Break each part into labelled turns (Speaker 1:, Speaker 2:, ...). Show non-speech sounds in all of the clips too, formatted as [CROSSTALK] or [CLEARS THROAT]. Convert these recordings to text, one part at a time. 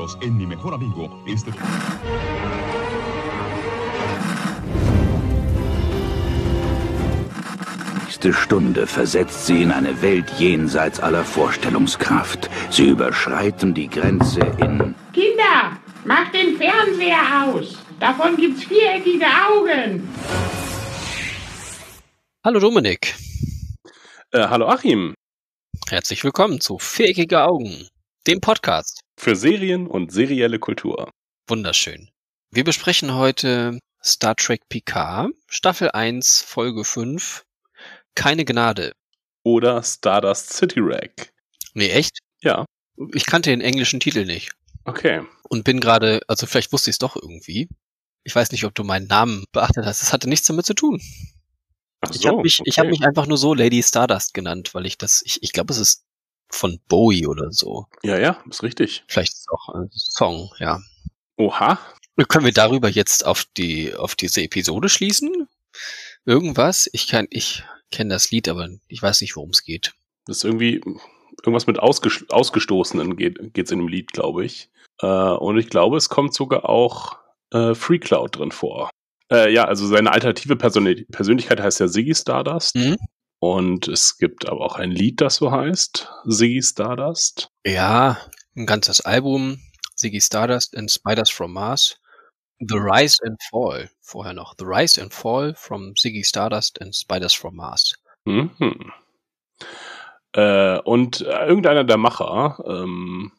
Speaker 1: nosotros en Mi Mejor Amigo. Este...
Speaker 2: nächste Stunde versetzt sie in eine Welt jenseits aller Vorstellungskraft. Sie überschreiten die Grenze in...
Speaker 3: Kinder, macht den Fernseher aus. Davon gibt's viereckige Augen.
Speaker 4: Hallo Dominik.
Speaker 5: Äh, hallo Achim.
Speaker 4: Herzlich willkommen zu Viereckige Augen, dem Podcast.
Speaker 5: Für Serien und serielle Kultur.
Speaker 4: Wunderschön. Wir besprechen heute Star Trek Picard, Staffel 1, Folge 5, keine Gnade.
Speaker 5: Oder Stardust City Rack.
Speaker 4: Nee, echt?
Speaker 5: Ja.
Speaker 4: Ich kannte den englischen Titel nicht.
Speaker 5: Okay.
Speaker 4: Und bin gerade, also vielleicht wusste ich es doch irgendwie. Ich weiß nicht, ob du meinen Namen beachtet hast. Es hatte nichts damit zu tun.
Speaker 5: Ach
Speaker 4: ich
Speaker 5: so,
Speaker 4: habe mich,
Speaker 5: okay.
Speaker 4: ich hab mich einfach nur so Lady Stardust genannt, weil ich das, ich, ich glaube, es ist von Bowie oder so.
Speaker 5: Ja, ja, ist richtig.
Speaker 4: Vielleicht ist es auch ein Song, ja.
Speaker 5: Oha.
Speaker 4: Können wir darüber jetzt auf die, auf diese Episode schließen? Irgendwas? Ich kann, ich kenne das Lied, aber ich weiß nicht, worum es geht.
Speaker 5: Das ist irgendwie irgendwas mit Ausges Ausgestoßenen geht geht's in dem Lied, glaube ich. Äh, und ich glaube, es kommt sogar auch äh, Free Cloud drin vor. Äh, ja, also seine alternative Persön Persönlichkeit heißt ja Ziggy Stardust.
Speaker 4: Mhm.
Speaker 5: Und es gibt aber auch ein Lied, das so heißt, Ziggy Stardust.
Speaker 4: Ja, ein ganzes Album. Ziggy Stardust and Spiders from Mars. The Rise and Fall. Vorher noch. The Rise and Fall from Ziggy Stardust and Spiders from Mars.
Speaker 5: Mhm. Äh, und äh, irgendeiner der Macher ähm,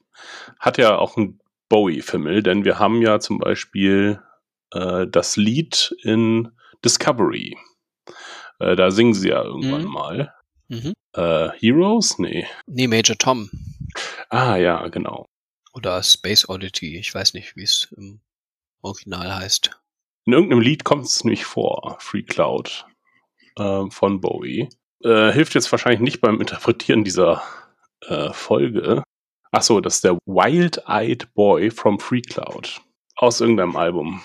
Speaker 5: hat ja auch ein Bowie-Fimmel, denn wir haben ja zum Beispiel äh, das Lied in Discovery. Äh, da singen sie ja irgendwann
Speaker 4: Mhm.
Speaker 5: mal.
Speaker 4: Mhm.
Speaker 5: Äh, Heroes? Nee.
Speaker 4: Nee, Major Tom.
Speaker 5: Ah, ja, genau.
Speaker 4: Oder Space Oddity. Ich weiß nicht, wie es im Original heißt.
Speaker 5: In irgendeinem Lied kommt es nämlich vor, Free Cloud äh, von Bowie. Äh, hilft jetzt wahrscheinlich nicht beim Interpretieren dieser äh, Folge. Ach so, das ist der Wild-Eyed Boy from Free Cloud aus irgendeinem Album.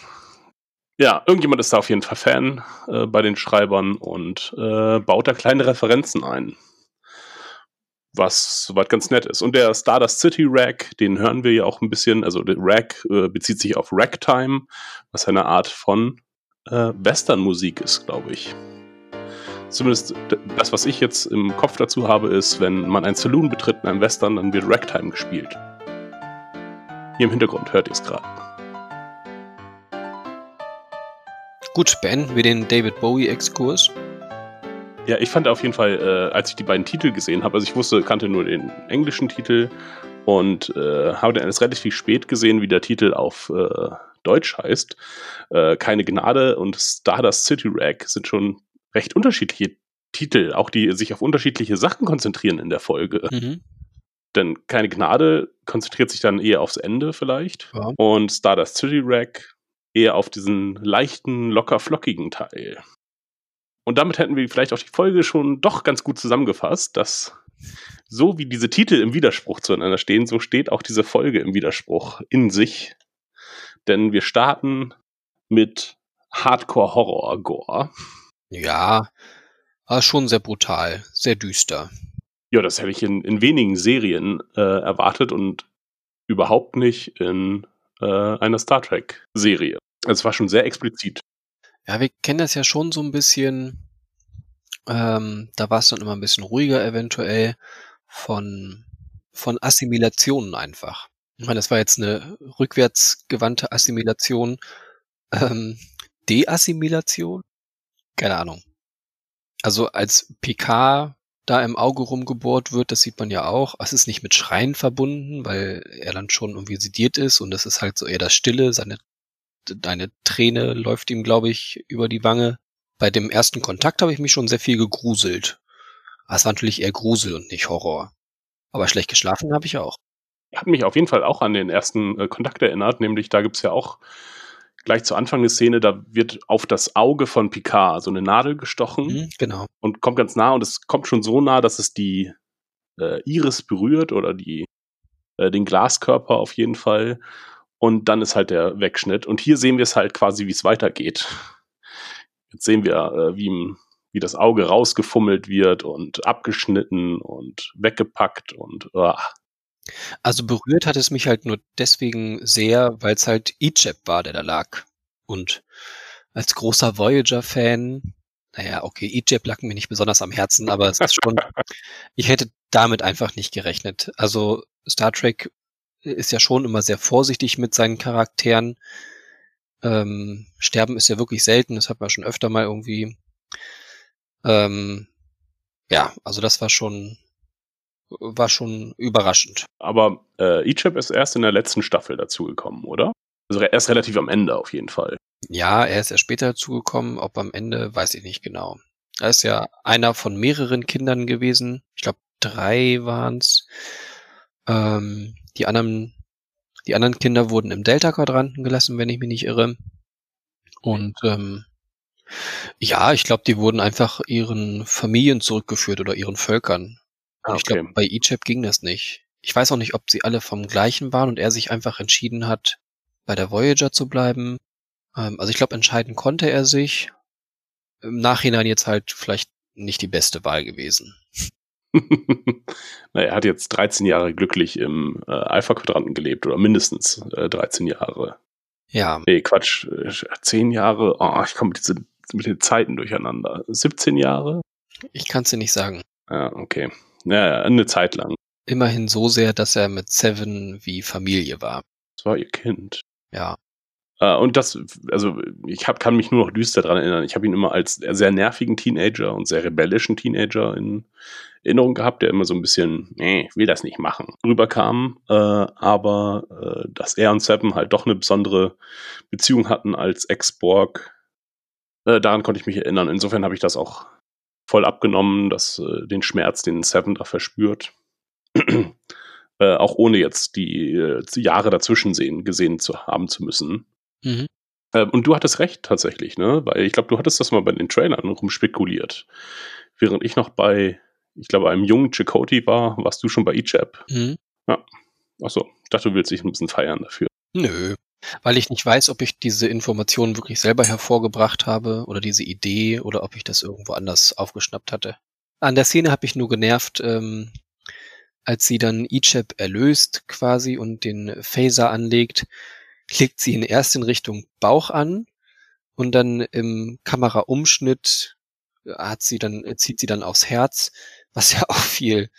Speaker 5: Ja, irgendjemand ist da auf jeden Fall Fan äh, bei den Schreibern und äh, baut da kleine Referenzen ein. Was soweit ganz nett ist. Und der Stardust City Rack, den hören wir ja auch ein bisschen. Also der Rack äh, bezieht sich auf Ragtime, was eine Art von äh, Westernmusik ist, glaube ich. Zumindest das, was ich jetzt im Kopf dazu habe, ist, wenn man ein Saloon betritt in einem Western, dann wird Ragtime gespielt. Hier im Hintergrund hört ihr es gerade.
Speaker 4: Gut, beenden wir den David Bowie-Exkurs.
Speaker 5: Ja, ich fand auf jeden Fall, äh, als ich die beiden Titel gesehen habe, also ich wusste, kannte nur den englischen Titel und äh, habe dann erst relativ spät gesehen, wie der Titel auf äh, Deutsch heißt. Äh, Keine Gnade und Stardust City Rack sind schon recht unterschiedliche Titel, auch die sich auf unterschiedliche Sachen konzentrieren in der Folge.
Speaker 4: Mhm.
Speaker 5: Denn Keine Gnade konzentriert sich dann eher aufs Ende vielleicht
Speaker 4: Ja.
Speaker 5: und Stardust City Rack eher auf diesen leichten, locker flockigen Teil. Und damit hätten wir vielleicht auch die Folge schon doch ganz gut zusammengefasst, dass so wie diese Titel im Widerspruch zueinander stehen, so steht auch diese Folge im Widerspruch in sich. Denn wir starten mit Hardcore-Horror-Gore.
Speaker 4: Ja, war schon sehr brutal, sehr düster.
Speaker 5: Ja, das hätte ich in, in wenigen Serien äh, erwartet und überhaupt nicht in äh, einer Star Trek-Serie. Es war schon sehr explizit.
Speaker 4: Ja, wir kennen das ja schon so ein bisschen. Ähm, da war es dann immer ein bisschen ruhiger eventuell von, von Assimilationen einfach. Ich meine, das war jetzt eine rückwärtsgewandte Assimilation. Ähm, Deassimilation? Keine Ahnung. Also als Picard da im Auge rumgebohrt wird, das sieht man ja auch. Es ist nicht mit Schreien verbunden, weil er dann schon irgendwie sediert ist und das ist halt so eher das Stille, seine deine Träne läuft ihm, glaube ich, über die Wange. Bei dem ersten Kontakt habe ich mich schon sehr viel gegruselt. Aber es war natürlich eher Grusel und nicht Horror. Aber schlecht geschlafen habe ich auch.
Speaker 5: Hat mich auf jeden Fall auch an den ersten äh, Kontakt erinnert, nämlich da gibt's ja auch gleich zu Anfang eine Szene, da wird auf das Auge von Picard so eine Nadel gestochen
Speaker 4: Mhm, genau.
Speaker 5: und kommt ganz nah und es kommt schon so nah, dass es die äh, Iris berührt oder die, äh, den Glaskörper auf jeden Fall. Und dann ist halt der Wegschnitt. Und hier sehen wir es halt quasi, wie es weitergeht. Jetzt sehen wir, äh, wie, wie das Auge rausgefummelt wird und abgeschnitten und weggepackt und ah,
Speaker 4: Also berührt hat es mich halt nur deswegen sehr, weil es halt Egypt war, der da lag. Und als großer Voyager-Fan, naja, okay, Egypt lag mir nicht besonders am Herzen, aber es ist schon, [LAUGHS] ich hätte damit einfach nicht gerechnet. Also Star Trek ist ja schon immer sehr vorsichtig mit seinen Charakteren. Ähm, Sterben ist ja wirklich selten, das hat man schon öfter mal irgendwie. Ähm, ja, also das war schon, war schon überraschend.
Speaker 5: Aber äh, Egypt ist erst in der letzten Staffel dazugekommen, oder? Also erst relativ am Ende auf jeden Fall.
Speaker 4: Ja, er ist erst später dazugekommen, ob am Ende, weiß ich nicht genau. Er ist ja einer von mehreren Kindern gewesen. Ich glaube, drei waren's. Ähm, die anderen, die anderen Kinder wurden im Delta-Quadranten gelassen, wenn ich mich nicht irre. Und ähm, ja, ich glaube, die wurden einfach ihren Familien zurückgeführt oder ihren Völkern.
Speaker 5: Ah,
Speaker 4: Ich glaube, bei Egypt ging das nicht. Ich weiß auch nicht, ob sie alle vom gleichen waren und er sich einfach entschieden hat, bei der Voyager zu bleiben. Ähm, also ich glaube, entscheiden konnte er sich. Im Nachhinein jetzt halt vielleicht nicht die beste Wahl gewesen. [LAUGHS]
Speaker 5: Na, er hat jetzt 13 Jahre glücklich im äh, Alpha-Quadranten gelebt oder mindestens äh, 13 Jahre.
Speaker 4: Ja,
Speaker 5: Nee, Quatsch, äh, 10 Jahre. Oh, ich komme mit, diese- mit den Zeiten durcheinander. 17 Jahre?
Speaker 4: ich kann es dir nicht sagen.
Speaker 5: Ja, okay. Ja, eine Zeit lang.
Speaker 4: Immerhin so sehr, dass er mit Seven wie Familie war.
Speaker 5: Das war ihr Kind.
Speaker 4: Ja.
Speaker 5: Äh, und das, also ich hab, kann mich nur noch düster daran erinnern. Ich habe ihn immer als sehr nervigen Teenager und sehr rebellischen Teenager in Erinnerung gehabt, der immer so ein bisschen, nee, will das nicht machen, rüberkam. Äh, aber äh, dass er und Seven halt doch eine besondere Beziehung hatten als Ex-Borg, daran konnte ich mich erinnern. Insofern habe ich das auch voll abgenommen, dass den Schmerz, den Seven da verspürt. [CLEARS THROAT] auch ohne jetzt die Jahre dazwischen sehen, gesehen zu haben zu müssen.
Speaker 4: Mhm.
Speaker 5: Ähm, und du hattest recht tatsächlich, ne? Weil ich glaube, du hattest das mal bei den Trailern rumspekuliert. Während ich noch bei, ich glaube, einem jungen Chakotay war, warst du schon bei Ijab.
Speaker 4: Mhm.
Speaker 5: Achso, ich dachte, du willst dich ein bisschen feiern dafür.
Speaker 4: Nö. Weil ich nicht weiß, ob ich diese Informationen wirklich selber hervorgebracht habe oder diese Idee oder ob ich das irgendwo anders aufgeschnappt hatte. An der Szene habe ich nur genervt, ähm, als sie dann Ichab erlöst quasi und den Phaser anlegt, legt sie ihn erst in Richtung Bauch an und dann im Kameraumschnitt hat sie dann, zieht sie dann aufs Herz, was ja [LAUGHS] auch viel,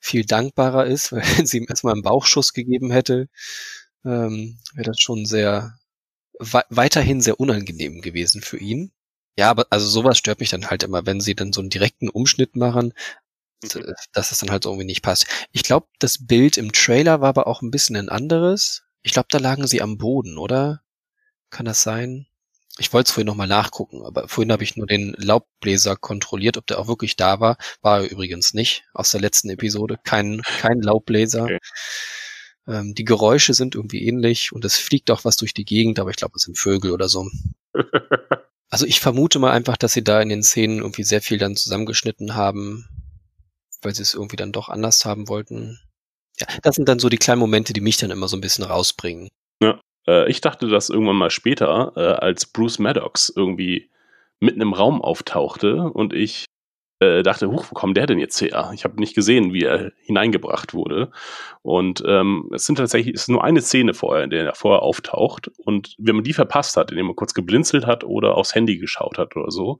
Speaker 4: viel dankbarer ist, weil wenn sie ihm erstmal einen Bauchschuss gegeben hätte, ähm, wäre das schon sehr wei- weiterhin sehr unangenehm gewesen für ihn. Ja, aber also sowas stört mich dann halt immer, wenn sie dann so einen direkten Umschnitt machen, dass es dann halt so irgendwie nicht passt. Ich glaube, das Bild im Trailer war aber auch ein bisschen ein anderes. Ich glaube, da lagen sie am Boden, oder? Kann das sein? Ich wollte es vorhin nochmal nachgucken, aber vorhin habe ich nur den Laubbläser kontrolliert, ob der auch wirklich da war. War er übrigens nicht aus der letzten Episode. Kein, kein Laubbläser.
Speaker 5: Okay.
Speaker 4: Ähm, die Geräusche sind irgendwie ähnlich und es fliegt auch was durch die Gegend, aber ich glaube, es sind Vögel oder so. [LAUGHS] Also ich vermute mal einfach, dass sie da in den Szenen irgendwie sehr viel dann zusammengeschnitten haben, weil sie es irgendwie dann doch anders haben wollten. Ja, das sind dann so die kleinen Momente, die mich dann immer so ein bisschen rausbringen.
Speaker 5: Äh, ich dachte, dass irgendwann mal später, äh, als Bruce Maddox irgendwie mitten im Raum auftauchte und ich äh, dachte, huch, wo kommt der denn jetzt her? Ich habe nicht gesehen, wie er hineingebracht wurde. Und ähm, es sind tatsächlich, es ist nur eine Szene vorher, in der er vorher auftaucht. Und wenn man die verpasst hat, indem man kurz geblinzelt hat oder aufs Handy geschaut hat oder so,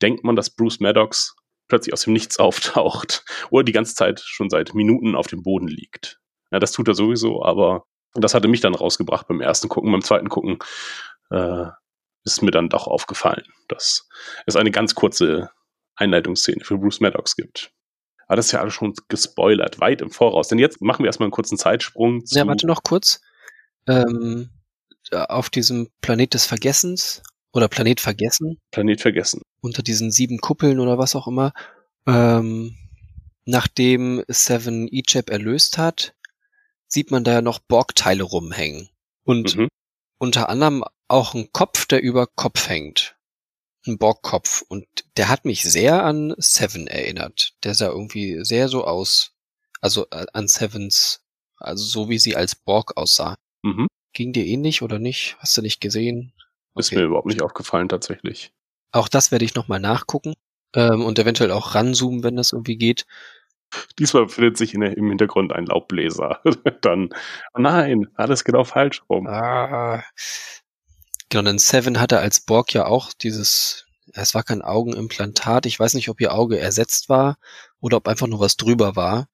Speaker 5: denkt man, dass Bruce Maddox plötzlich aus dem Nichts [LAUGHS] auftaucht oder die ganze Zeit schon seit Minuten auf dem Boden liegt. Ja, das tut er sowieso, aber das hatte mich dann rausgebracht beim ersten Gucken. Beim zweiten Gucken äh, ist mir dann doch aufgefallen, dass es eine ganz kurze Einleitungsszene für Bruce Maddox gibt. Aber das ist ja alles schon gespoilert, weit im Voraus. Denn jetzt machen wir erstmal einen kurzen Zeitsprung zu.
Speaker 4: Ja, warte noch kurz. Ähm, auf diesem Planet des Vergessens oder Planet Vergessen,
Speaker 5: Planet vergessen.
Speaker 4: unter diesen sieben Kuppeln oder was auch immer, ähm, nachdem Seven Ichab erlöst hat, sieht man da ja noch Borgteile rumhängen. Und
Speaker 5: Mhm.
Speaker 4: unter anderem auch ein Kopf, der über Kopf hängt. Ein Borgkopf. Und der hat mich sehr an Seven erinnert. Der sah irgendwie sehr so aus. Also äh, an Sevens, also so wie sie als Borg aussah.
Speaker 5: Mhm.
Speaker 4: Ging dir ähnlich oder nicht? Hast du nicht gesehen?
Speaker 5: Ist
Speaker 4: Okay.
Speaker 5: mir überhaupt nicht aufgefallen, tatsächlich.
Speaker 4: Auch das werde ich nochmal nachgucken. Ähm, und eventuell auch ranzoomen, wenn das irgendwie geht.
Speaker 5: Diesmal befindet sich in der, im Hintergrund ein Laubbläser. [LAUGHS] dann, oh nein, alles genau falsch rum.
Speaker 4: Ah. Genau, denn Seven hatte als Borg ja auch dieses, es war kein Augenimplantat. Ich weiß nicht, ob ihr Auge ersetzt war oder ob einfach nur was drüber war.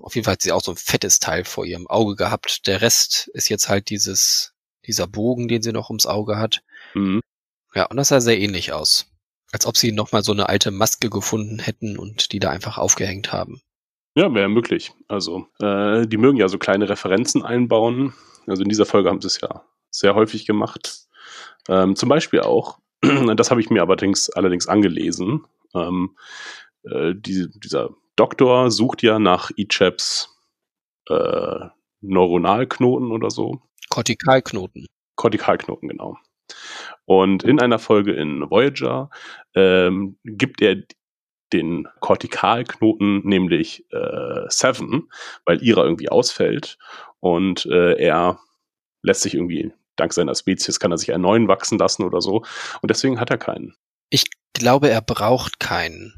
Speaker 4: Auf jeden Fall hat sie auch so ein fettes Teil vor ihrem Auge gehabt. Der Rest ist jetzt halt dieses, dieser Bogen, den sie noch ums Auge hat.
Speaker 5: Mhm.
Speaker 4: Ja, und das sah sehr ähnlich aus. Als ob sie nochmal so eine alte Maske gefunden hätten und die da einfach aufgehängt haben.
Speaker 5: Ja, wäre möglich. Also, äh, die mögen ja so kleine Referenzen einbauen. Also in dieser Folge haben sie es ja sehr häufig gemacht. Ähm, zum Beispiel auch, [CLEARS THROAT] das habe ich mir allerdings, allerdings angelesen, ähm, äh, die, dieser Doktor sucht ja nach Ichaps äh, Neuronalknoten oder so.
Speaker 4: Kortikalknoten.
Speaker 5: Kortikalknoten, genau. Und in einer Folge in Voyager ähm, gibt er den Kortikalknoten, nämlich äh, Seven, weil ihrer irgendwie ausfällt. Und äh, er lässt sich irgendwie, dank seiner Spezies, kann er sich einen neuen wachsen lassen oder so. Und deswegen hat er keinen.
Speaker 4: Ich glaube, er braucht keinen.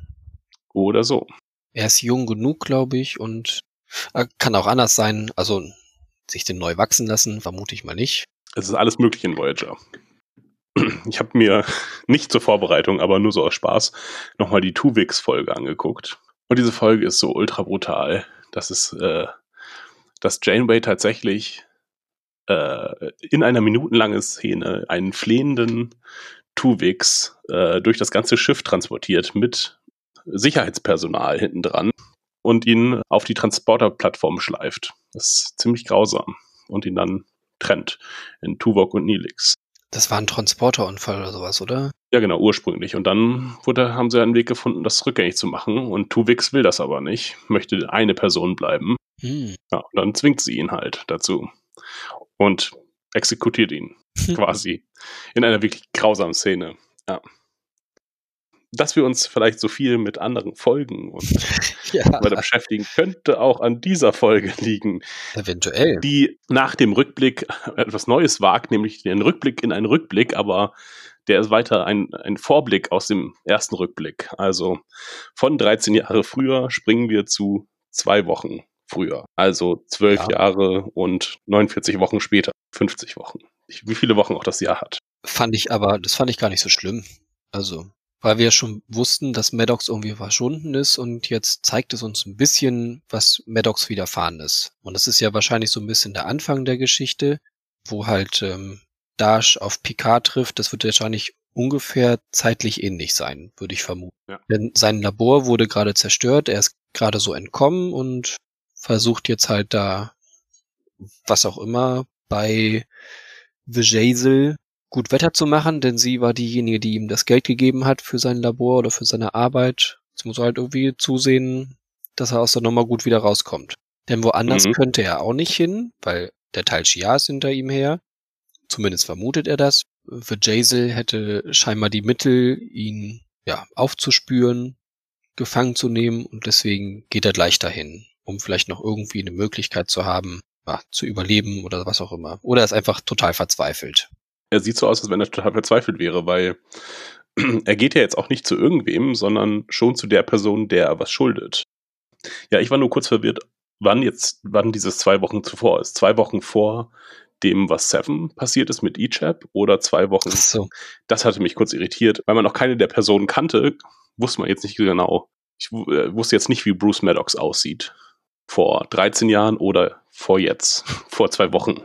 Speaker 5: Oder so.
Speaker 4: Er ist jung genug, glaube ich, und äh, kann auch anders sein. Also sich den neu wachsen lassen, vermute ich mal nicht.
Speaker 5: Es ist alles möglich in Voyager. [CLEARS THROAT] Ich habe mir nicht zur Vorbereitung, aber nur so aus Spaß nochmal die Tuvix-Folge angeguckt. Und diese Folge ist so ultra brutal, dass es, äh, dass Janeway tatsächlich äh, in einer minutenlangen Szene einen flehenden Tuvix äh, durch das ganze Schiff transportiert mit Sicherheitspersonal hinten dran und ihn auf die Transporterplattform schleift. Das ist ziemlich grausam und ihn dann trennt in Tuvok und Nilix.
Speaker 4: Das war ein Transporterunfall oder sowas, oder?
Speaker 5: Ja, genau, ursprünglich. Und dann wurde, haben sie einen Weg gefunden, das rückgängig zu machen. Und Tuvix will das aber nicht, möchte eine Person bleiben.
Speaker 4: Hm.
Speaker 5: Ja, und dann zwingt sie ihn halt dazu. Und exekutiert ihn [LAUGHS] quasi. In einer wirklich grausamen Szene. Ja. Dass wir uns vielleicht so viel mit anderen Folgen und [LAUGHS]
Speaker 4: Ja,
Speaker 5: weiter beschäftigen, könnte auch an dieser Folge liegen,
Speaker 4: eventuell.
Speaker 5: die nach dem Rückblick [LAUGHS] etwas Neues wagt, nämlich den Rückblick in einen Rückblick, aber der ist weiter ein, ein Vorblick aus dem ersten Rückblick. Also von 13 Jahre früher springen wir zu zwei Wochen früher. Also zwölf
Speaker 4: Ja.
Speaker 5: Jahre und 49 Wochen später. 50 Wochen. Wie viele Wochen auch das Jahr hat.
Speaker 4: Fand ich aber, das fand ich gar nicht so schlimm. Also, weil wir schon wussten, dass Maddox irgendwie verschwunden ist und jetzt zeigt es uns ein bisschen, was Maddox widerfahren ist. Und das ist ja wahrscheinlich so ein bisschen der Anfang der Geschichte, wo halt ähm, Dash auf Picard trifft. Das wird wahrscheinlich ungefähr zeitlich ähnlich sein, würde ich vermuten.
Speaker 5: Ja.
Speaker 4: Denn sein Labor wurde gerade zerstört, er ist gerade so entkommen und versucht jetzt halt da, was auch immer, bei Vijaysil gut Wetter zu machen, denn sie war diejenige, die ihm das Geld gegeben hat für sein Labor oder für seine Arbeit. Jetzt muss er halt irgendwie zusehen, dass er aus der Nummer gut wieder rauskommt. Denn woanders
Speaker 5: Mhm.
Speaker 4: könnte er auch nicht hin, weil der Teil Shia ist hinter ihm her. Zumindest vermutet er das. Für Jazel hätte scheinbar die Mittel, ihn ja aufzuspüren, gefangen zu nehmen und deswegen geht er gleich dahin, um vielleicht noch irgendwie eine Möglichkeit zu haben, ja, zu überleben oder was auch immer. Oder er ist einfach total verzweifelt.
Speaker 5: Er sieht so aus, als wenn er total verzweifelt wäre, weil [CLEARS THROAT] er geht ja jetzt auch nicht zu irgendwem, sondern schon zu der Person, der er was schuldet. Ja, ich war nur kurz verwirrt, wann jetzt, wann dieses zwei Wochen zuvor ist. Zwei Wochen vor dem, was Seven passiert ist mit Ichab oder zwei Wochen.
Speaker 4: So.
Speaker 5: Das hatte mich kurz irritiert, weil man noch keine der Personen kannte, wusste man jetzt nicht genau. Ich äh, wusste jetzt nicht, wie Bruce Maddox aussieht. Vor 13 Jahren oder vor jetzt, [LAUGHS] vor zwei Wochen.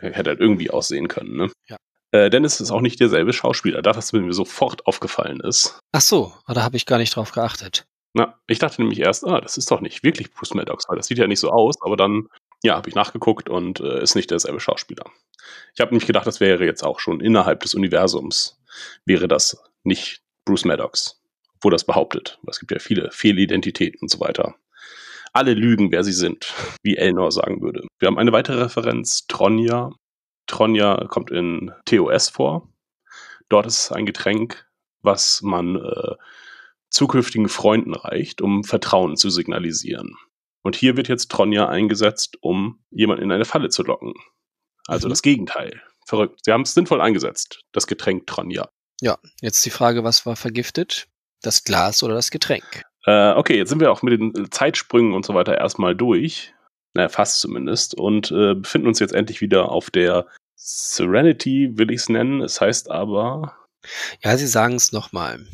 Speaker 5: Hätte halt irgendwie aussehen können, ne?
Speaker 4: Ja.
Speaker 5: Äh, denn es ist auch nicht derselbe Schauspieler, das, was mir sofort aufgefallen ist.
Speaker 4: Ach so, ah, da habe ich gar nicht drauf geachtet.
Speaker 5: Na, ich dachte nämlich erst, ah, das ist doch nicht wirklich Bruce Maddox, weil das sieht ja nicht so aus, aber dann, ja, habe ich nachgeguckt und äh, ist nicht derselbe Schauspieler. Ich habe nämlich gedacht, das wäre jetzt auch schon innerhalb des Universums, wäre das nicht Bruce Maddox, obwohl das behauptet. Es gibt ja viele Fehlidentitäten und so weiter. Alle lügen, wer sie sind, wie Elnor sagen würde. Wir haben eine weitere Referenz, Tronja. Tronja kommt in TOS vor. Dort ist es ein Getränk, was man äh, zukünftigen Freunden reicht, um Vertrauen zu signalisieren. Und hier wird jetzt Tronja eingesetzt, um jemanden in eine Falle zu locken. Also
Speaker 4: Mhm.
Speaker 5: das Gegenteil. Verrückt. Sie haben es sinnvoll eingesetzt, das Getränk Tronja.
Speaker 4: Ja, jetzt die Frage, was war vergiftet? Das Glas oder das Getränk?
Speaker 5: Äh, okay, jetzt sind wir auch mit den Zeitsprüngen und so weiter erstmal durch. Naja, fast zumindest. Und äh, befinden uns jetzt endlich wieder auf der Serenity, will ich es nennen. Es heißt aber
Speaker 4: Ja, sie sagen es nochmal.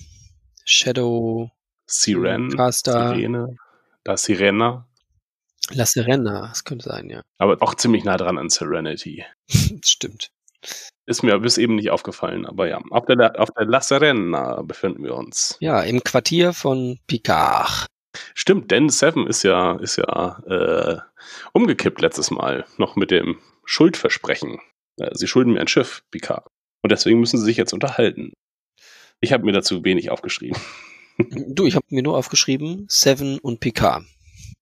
Speaker 4: Shadow
Speaker 5: Siren,
Speaker 4: Caster.
Speaker 5: Sirene, da Sirena.
Speaker 4: La Serena, das könnte sein, ja.
Speaker 5: Aber auch ziemlich nah dran an Serenity. [LAUGHS]
Speaker 4: Stimmt.
Speaker 5: Ist mir bis eben nicht aufgefallen, aber ja. Auf der, auf der La Serena befinden wir uns.
Speaker 4: Ja, im Quartier von Picard.
Speaker 5: Stimmt, denn Seven ist ja, ist ja äh, umgekippt letztes Mal, noch mit dem Schuldversprechen. Äh, sie schulden mir ein Schiff, Picard. Und deswegen müssen sie sich jetzt unterhalten. Ich habe mir dazu wenig aufgeschrieben.
Speaker 4: Du, ich habe mir nur aufgeschrieben, Seven und Picard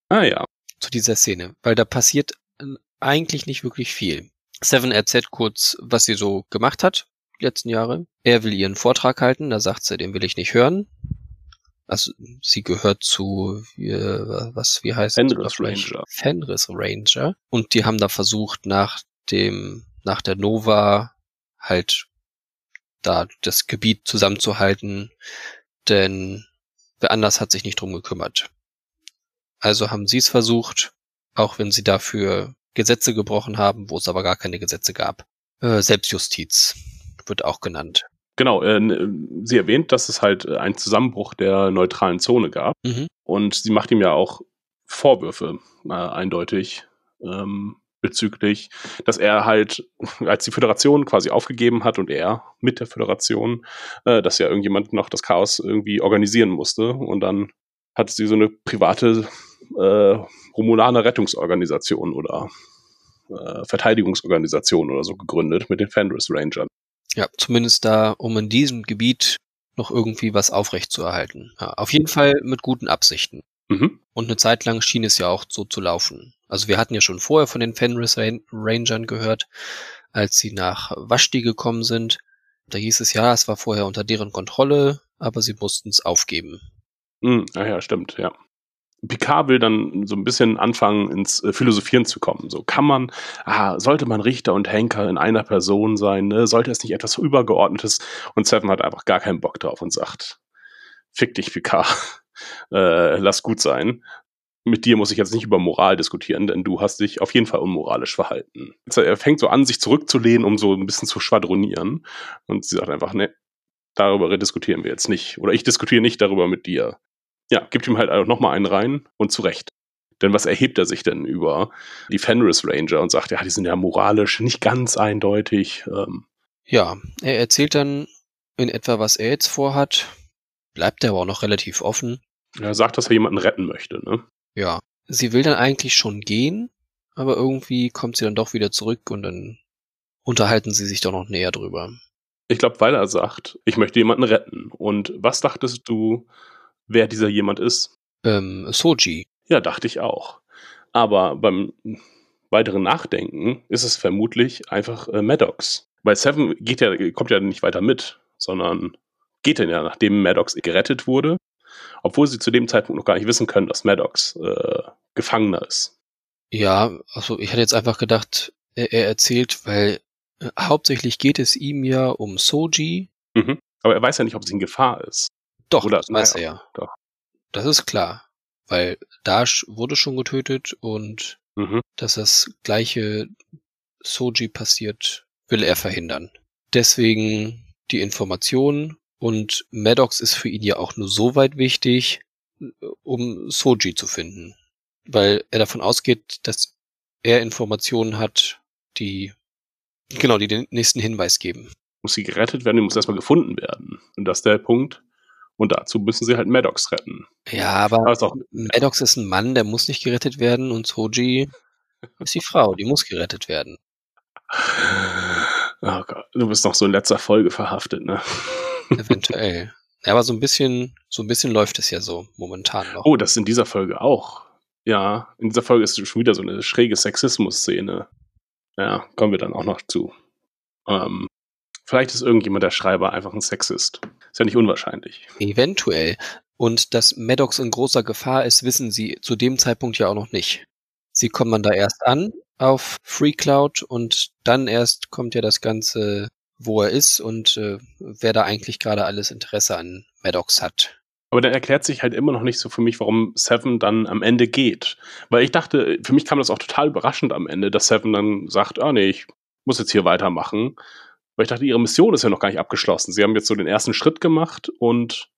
Speaker 5: Ah ja.
Speaker 4: zu dieser Szene, weil da passiert äh, eigentlich nicht wirklich viel. Seven erzählt kurz, was sie so gemacht hat die letzten Jahre. Er will ihren Vortrag halten, da sagt sie, den will ich nicht hören. Also sie gehört zu äh, was wie heißt
Speaker 5: Fenris? Ranger.
Speaker 4: Fenris Ranger und die haben da versucht nach dem nach der Nova halt da das Gebiet zusammenzuhalten, denn wer anders hat sich nicht drum gekümmert. Also haben sie es versucht, auch wenn sie dafür Gesetze gebrochen haben, wo es aber gar keine Gesetze gab. Äh, Selbstjustiz wird auch genannt.
Speaker 5: Genau, äh, sie erwähnt, dass es halt äh, einen Zusammenbruch der neutralen Zone gab.
Speaker 4: Mhm.
Speaker 5: Und sie macht ihm ja auch Vorwürfe, äh, eindeutig, ähm, bezüglich, dass er halt, als die Föderation quasi aufgegeben hat und er mit der Föderation, äh, dass ja irgendjemand noch das Chaos irgendwie organisieren musste. Und dann hat sie so eine private äh, Romulaner Rettungsorganisation oder äh, Verteidigungsorganisation oder so gegründet mit den Fenris Rangern.
Speaker 4: Ja, zumindest da, um in diesem Gebiet noch irgendwie was aufrechtzuerhalten. Ja, auf jeden Fall mit guten Absichten.
Speaker 5: Mhm.
Speaker 4: Und eine Zeit lang schien es ja auch so zu laufen. Also wir hatten ja schon vorher von den Fenris Ran- Rangern gehört, als sie nach Vashti gekommen sind. Da hieß es ja, es war vorher unter deren Kontrolle, aber sie mussten es aufgeben.
Speaker 5: Mhm. Ah ja, stimmt, ja. Picard will dann so ein bisschen anfangen, ins äh, Philosophieren zu kommen. So kann man, ah, sollte man Richter und Henker in einer Person sein, ne? Sollte es nicht etwas Übergeordnetes? Und Seven hat einfach gar keinen Bock drauf und sagt, fick dich, Picard, [LAUGHS] äh, lass gut sein. Mit dir muss ich jetzt nicht über Moral diskutieren, denn du hast dich auf jeden Fall unmoralisch verhalten. Also er fängt so an, sich zurückzulehnen, um so ein bisschen zu schwadronieren. Und sie sagt einfach, ne, darüber diskutieren wir jetzt nicht. Oder ich diskutiere nicht darüber mit dir ja, gibt ihm halt auch nochmal einen rein und zu Recht. Denn was erhebt er sich denn über die Fenris Ranger und sagt, ja, die sind ja moralisch nicht ganz eindeutig. Ähm,
Speaker 4: Ja, er erzählt dann in etwa, was er jetzt vorhat. Bleibt er aber auch noch relativ offen.
Speaker 5: er sagt, dass er jemanden retten möchte. Ne?
Speaker 4: Ja, sie will dann eigentlich schon gehen, aber irgendwie kommt sie dann doch wieder zurück und dann unterhalten sie sich doch noch näher drüber.
Speaker 5: Ich glaube, weil er sagt, ich möchte jemanden retten. Und was dachtest du, wer dieser jemand ist?
Speaker 4: Ähm, Soji.
Speaker 5: Ja, dachte ich auch. Aber beim weiteren Nachdenken ist es vermutlich einfach äh, Maddox. Weil Seven geht ja, kommt ja nicht weiter mit, sondern geht dann ja, nachdem Maddox gerettet wurde, obwohl sie zu dem Zeitpunkt noch gar nicht wissen können, dass Maddox äh, Gefangener ist.
Speaker 4: Ja, also ich hatte jetzt einfach gedacht, er, er erzählt, weil äh, hauptsächlich geht es ihm ja um Soji.
Speaker 5: Mhm. Aber er weiß ja nicht, ob es in Gefahr ist.
Speaker 4: Doch,
Speaker 5: Oder-
Speaker 4: das weiß er
Speaker 5: naja,
Speaker 4: ja.
Speaker 5: doch.
Speaker 4: Das ist klar, weil Dash wurde schon getötet und
Speaker 5: Mhm.
Speaker 4: dass das gleiche Soji passiert, will er verhindern. Deswegen die Information und Maddox ist für ihn ja auch nur so weit wichtig, um Soji zu finden. Weil er davon ausgeht, dass er Informationen hat, die, genau, die den nächsten Hinweis geben.
Speaker 5: Muss sie gerettet werden, die muss erstmal gefunden werden. Und das ist der Punkt. Und dazu müssen sie halt Maddox retten.
Speaker 4: Ja, aber
Speaker 5: auch,
Speaker 4: Maddox ist ein Mann, der muss nicht gerettet werden und Soji [LAUGHS] ist die Frau, die muss gerettet werden.
Speaker 5: oh Gott, du bist noch so in letzter Folge verhaftet, ne? [LAUGHS]
Speaker 4: Eventuell. Ja, aber so ein bisschen, so ein bisschen läuft es ja so momentan noch.
Speaker 5: Oh, das ist in dieser Folge auch. Ja, in dieser Folge ist schon wieder so eine schräge Sexismus-Szene. Ja, kommen wir dann auch noch zu. Ähm, vielleicht ist irgendjemand der Schreiber einfach ein Sexist. Ist ja nicht unwahrscheinlich.
Speaker 4: Eventuell. Und dass Maddox in großer Gefahr ist, wissen sie zu dem Zeitpunkt ja auch noch nicht. Sie kommen dann da erst an auf Free Cloud und dann erst kommt ja das Ganze, wo er ist und äh, wer da eigentlich gerade alles Interesse an Maddox hat.
Speaker 5: Aber dann erklärt sich halt immer noch nicht so für mich, warum Seven dann am Ende geht. Weil ich dachte, für mich kam das auch total überraschend am Ende, dass Seven dann sagt, ah nee, ich muss jetzt hier weitermachen. Weil ich dachte, ihre Mission ist ja noch gar nicht abgeschlossen. Sie haben jetzt so den ersten Schritt gemacht und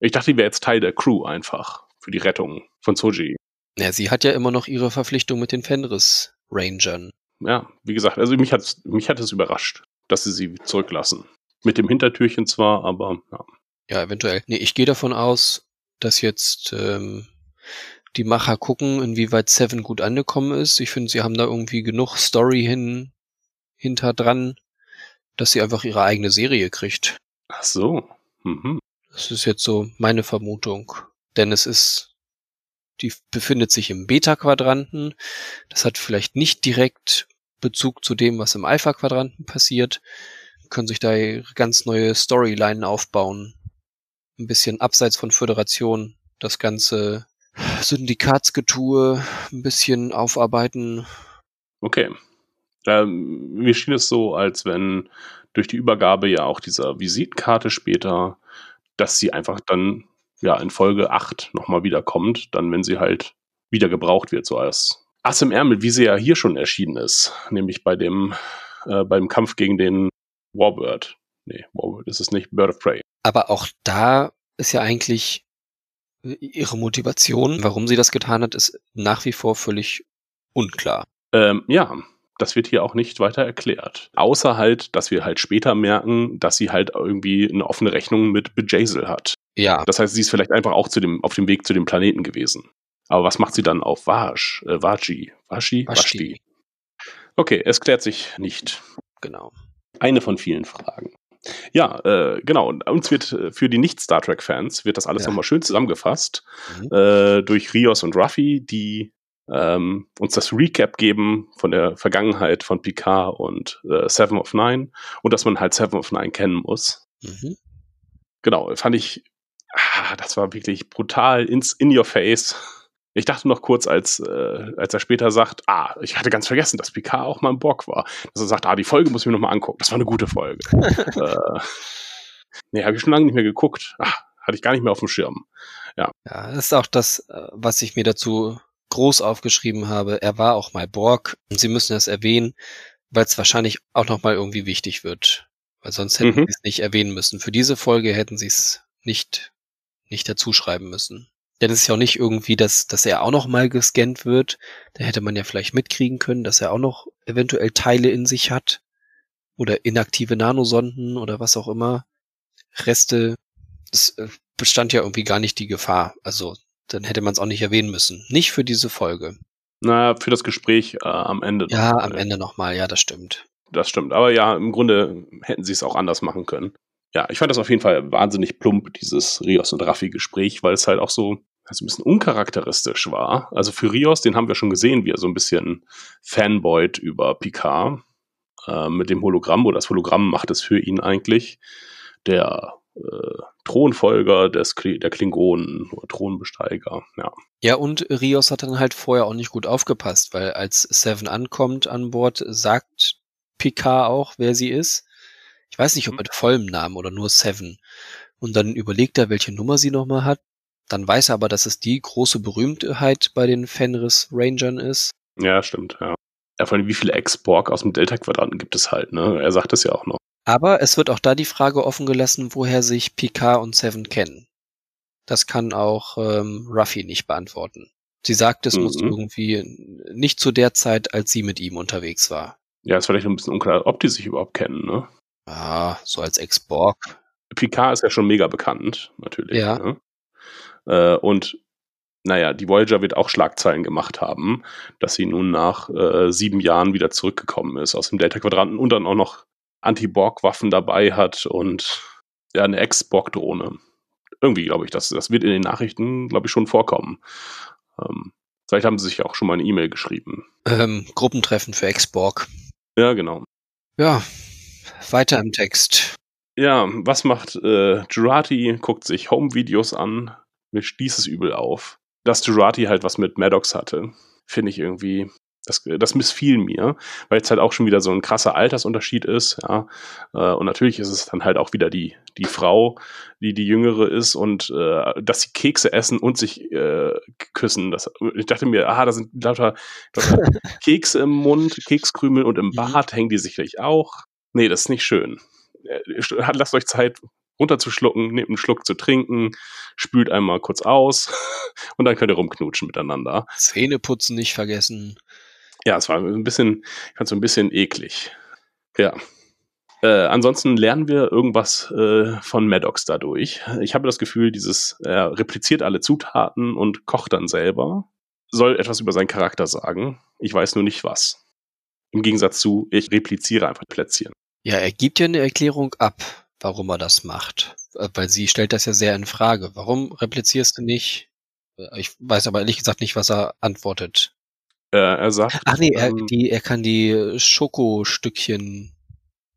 Speaker 5: ich dachte, die wäre jetzt Teil der Crew einfach für die Rettung von Soji.
Speaker 4: Ja, sie hat ja immer noch ihre Verpflichtung mit den Fenris Rangern.
Speaker 5: Ja, wie gesagt, also mich hat mich hat es überrascht, dass sie sie zurücklassen. Mit dem Hintertürchen zwar, aber ja.
Speaker 4: Ja, eventuell. Nee, ich gehe davon aus, dass jetzt ähm, die Macher gucken, inwieweit Seven gut angekommen ist. Ich finde, sie haben da irgendwie genug Story hin hinter dran, dass sie einfach ihre eigene Serie kriegt.
Speaker 5: Ach so. Mhm.
Speaker 4: Das ist jetzt so meine Vermutung. Denn es ist, die befindet sich im Beta-Quadranten. Das hat vielleicht nicht direkt Bezug zu dem, was im Alpha-Quadranten passiert. Können sich da ganz neue Storyline aufbauen. Ein bisschen abseits von Föderation. Das ganze Syndikatsgetue ein bisschen aufarbeiten.
Speaker 5: Okay. Ähm, mir schien es so, als wenn durch die Übergabe ja auch dieser Visitenkarte später, dass sie einfach dann ja in Folge 8 nochmal wiederkommt, dann wenn sie halt wieder gebraucht wird, so als Ass im Ärmel, wie sie ja hier schon erschienen ist, nämlich bei dem äh, beim Kampf gegen den Warbird. Nee, Warbird ist es nicht, Bird of Prey.
Speaker 4: Aber auch da ist ja eigentlich ihre Motivation, warum sie das getan hat, ist nach wie vor völlig unklar.
Speaker 5: Ähm, ja, das wird hier auch nicht weiter erklärt. Außer halt, dass wir halt später merken, dass sie halt irgendwie eine offene Rechnung mit Bejazel hat.
Speaker 4: Ja.
Speaker 5: Das heißt, sie ist vielleicht einfach auch zu dem, auf dem Weg zu dem Planeten gewesen. Aber was macht sie dann auf Vaj, äh, Vaji? Vashi?
Speaker 4: Vashti.
Speaker 5: Okay, es klärt sich nicht.
Speaker 4: Genau.
Speaker 5: Eine von vielen Fragen. Ja, äh, genau. Und uns wird äh, für die Nicht-Star Trek-Fans wird das alles
Speaker 4: Ja.
Speaker 5: nochmal schön zusammengefasst
Speaker 4: Mhm.
Speaker 5: äh, durch Rios und Ruffy, die ähm, uns das Recap geben von der Vergangenheit von Picard und äh, Seven of Nine und dass man halt Seven of Nine kennen muss.
Speaker 4: Mhm.
Speaker 5: Genau, fand ich, ah, das war wirklich brutal ins in your face. Ich dachte noch kurz, als, äh, als er später sagt, ah, ich hatte ganz vergessen, dass Picard auch mal ein Borg war. Dass er sagt, ah, die Folge muss ich mir nochmal angucken. Das war eine gute Folge. [LAUGHS] äh, nee, habe ich schon lange nicht mehr geguckt. Ah, hatte ich gar nicht mehr auf dem Schirm.
Speaker 4: Ja, das ist auch das, äh, was ich mir dazu groß aufgeschrieben habe. Er war auch mal Borg und Sie müssen das erwähnen, weil es wahrscheinlich auch nochmal irgendwie wichtig wird. Weil sonst hätten
Speaker 5: Mhm.
Speaker 4: Sie es nicht erwähnen müssen. Für diese Folge hätten Sie es nicht, nicht dazu schreiben müssen. Denn es ist ja auch nicht irgendwie, dass, dass er auch noch mal gescannt wird. Da hätte man ja vielleicht mitkriegen können, dass er auch noch eventuell Teile in sich hat. Oder inaktive Nanosonden oder was auch immer. Reste. Es äh, bestand ja irgendwie gar nicht die Gefahr. Also dann hätte man es auch nicht erwähnen müssen. Nicht für diese Folge.
Speaker 5: Na, für das Gespräch äh, am Ende.
Speaker 4: Ja,
Speaker 5: noch.
Speaker 4: am Ende nochmal. Ja, das stimmt.
Speaker 5: Das stimmt. Aber ja, im Grunde hätten sie es auch anders machen können. Ja, ich fand das auf jeden Fall wahnsinnig plump, dieses Rios und Raffi-Gespräch, weil es halt auch so also ein bisschen uncharakteristisch war. Also für Rios, den haben wir schon gesehen, wie er so ein bisschen fanboyt über Picard äh, mit dem Hologramm, oder das Hologramm macht es für ihn eigentlich. Der äh, Thronfolger des der Klingonen oder Thronbesteiger, ja.
Speaker 4: Ja, und Rios hat dann halt vorher auch nicht gut aufgepasst, weil als Seven ankommt an Bord, sagt Picard auch, wer sie ist. Ich weiß nicht, ob
Speaker 5: Mhm.
Speaker 4: mit vollem Namen oder nur Seven. Und dann überlegt er, welche Nummer sie nochmal hat. Dann weiß er aber, dass es die große Berühmtheit bei den Fenris Rangern ist.
Speaker 5: Ja, stimmt, ja. Ja, vor allem, wie viele Ex-Borg aus dem Delta-Quadranten gibt es halt, ne? Er sagt es ja auch noch.
Speaker 4: Aber es wird auch da die Frage offen gelassen, woher sich Picard und Seven kennen. Das kann auch ähm, Ruffy nicht beantworten. Sie sagt, es muss
Speaker 5: Mhm.
Speaker 4: irgendwie nicht zu der Zeit, als sie mit ihm unterwegs war.
Speaker 5: Ja, ist vielleicht ein bisschen unklar, ob die sich überhaupt kennen, ne?
Speaker 4: Ah, so als Ex-Borg.
Speaker 5: Picard ist ja schon mega bekannt, natürlich.
Speaker 4: Ja.
Speaker 5: Ne? Äh, und naja, die Voyager wird auch Schlagzeilen gemacht haben, dass sie nun nach äh, sieben Jahren wieder zurückgekommen ist aus dem Delta-Quadranten und dann auch noch Anti-Borg-Waffen dabei hat und ja, eine Ex-Borg-Drohne. Irgendwie glaube ich, das, das wird in den Nachrichten, glaube ich, schon vorkommen. Ähm, vielleicht haben sie sich auch schon mal eine E-Mail geschrieben.
Speaker 4: Ähm, Gruppentreffen für Ex-Borg.
Speaker 5: Ja, genau.
Speaker 4: Ja, weiter im Text.
Speaker 5: Ja, was macht äh, Jurati? Guckt sich Home-Videos an, mir stieß es übel auf. Dass Jurati halt was mit Maddox hatte, finde ich irgendwie. Das, das missfiel mir, weil es halt auch schon wieder so ein krasser Altersunterschied ist, ja. Äh, und natürlich ist es dann halt auch wieder die, die Frau, die die Jüngere ist und äh, dass sie Kekse essen und sich äh, küssen. Das, ich dachte mir, ah, da sind lauter, lauter [LAUGHS] Kekse im Mund, Kekskrümel und im Bart hängen die sicherlich auch. Nee, das ist nicht schön. Äh, lasst euch Zeit, runterzuschlucken, nehmt einen Schluck zu trinken, spült einmal kurz aus [LAUGHS] und dann könnt ihr rumknutschen miteinander.
Speaker 4: Zähne putzen nicht vergessen.
Speaker 5: Ja, es war ein bisschen, ich fand so ein bisschen eklig. Ja. Äh, ansonsten lernen wir irgendwas äh, von Maddox dadurch. Ich habe das Gefühl, dieses, er repliziert alle Zutaten und kocht dann selber. Soll etwas über seinen Charakter sagen. Ich weiß nur nicht was. Im Gegensatz zu, ich repliziere einfach Plätzchen.
Speaker 4: Ja, er gibt ja eine Erklärung ab, warum er das macht. Äh, weil sie stellt das ja sehr in Frage. Warum replizierst du nicht? Äh, ich weiß aber ehrlich gesagt nicht, was er antwortet.
Speaker 5: Äh, er sagt.
Speaker 4: Ach nee, er, ähm, die, er kann die Schokostückchen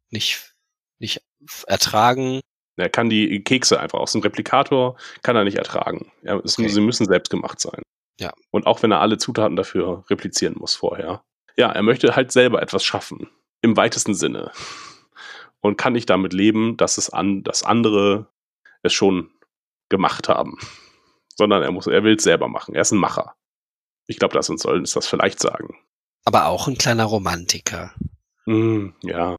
Speaker 4: nicht, nicht ertragen.
Speaker 5: Er kann die Kekse einfach aus dem Replikator kann er nicht ertragen. Er, okay. Sie müssen selbst gemacht sein.
Speaker 4: Ja.
Speaker 5: Und auch wenn er alle Zutaten dafür replizieren muss vorher. Ja, er möchte halt selber etwas schaffen. Im weitesten Sinne. Und kann nicht damit leben, dass es an, dass andere es schon gemacht haben. Sondern er muss, er will es selber machen. Er ist ein Macher. Ich glaube, das uns soll uns das vielleicht sagen.
Speaker 4: Aber auch ein kleiner Romantiker.
Speaker 5: Mm, ja.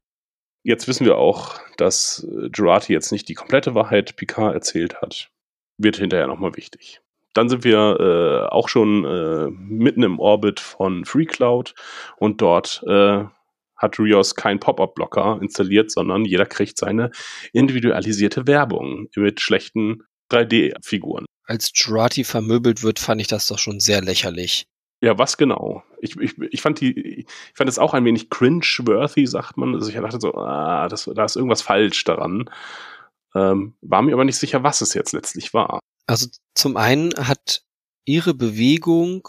Speaker 5: Jetzt wissen wir auch, dass Girardi jetzt nicht die komplette Wahrheit Picard erzählt hat. Wird hinterher nochmal wichtig. Dann sind wir äh, auch schon äh, mitten im Orbit von FreeCloud und dort äh, hat Rios kein Pop-Up-Blocker installiert, sondern jeder kriegt seine individualisierte Werbung mit schlechten 3D-Figuren
Speaker 4: als Jurati vermöbelt wird, fand ich das doch schon sehr lächerlich.
Speaker 5: Ja, was genau? Ich, ich, ich fand die, ich fand es auch ein wenig cringe-worthy, sagt man. Also ich dachte so, ah, das, da ist irgendwas falsch daran. Ähm, war mir aber nicht sicher, was es jetzt letztlich war.
Speaker 4: Also zum einen hat ihre Bewegung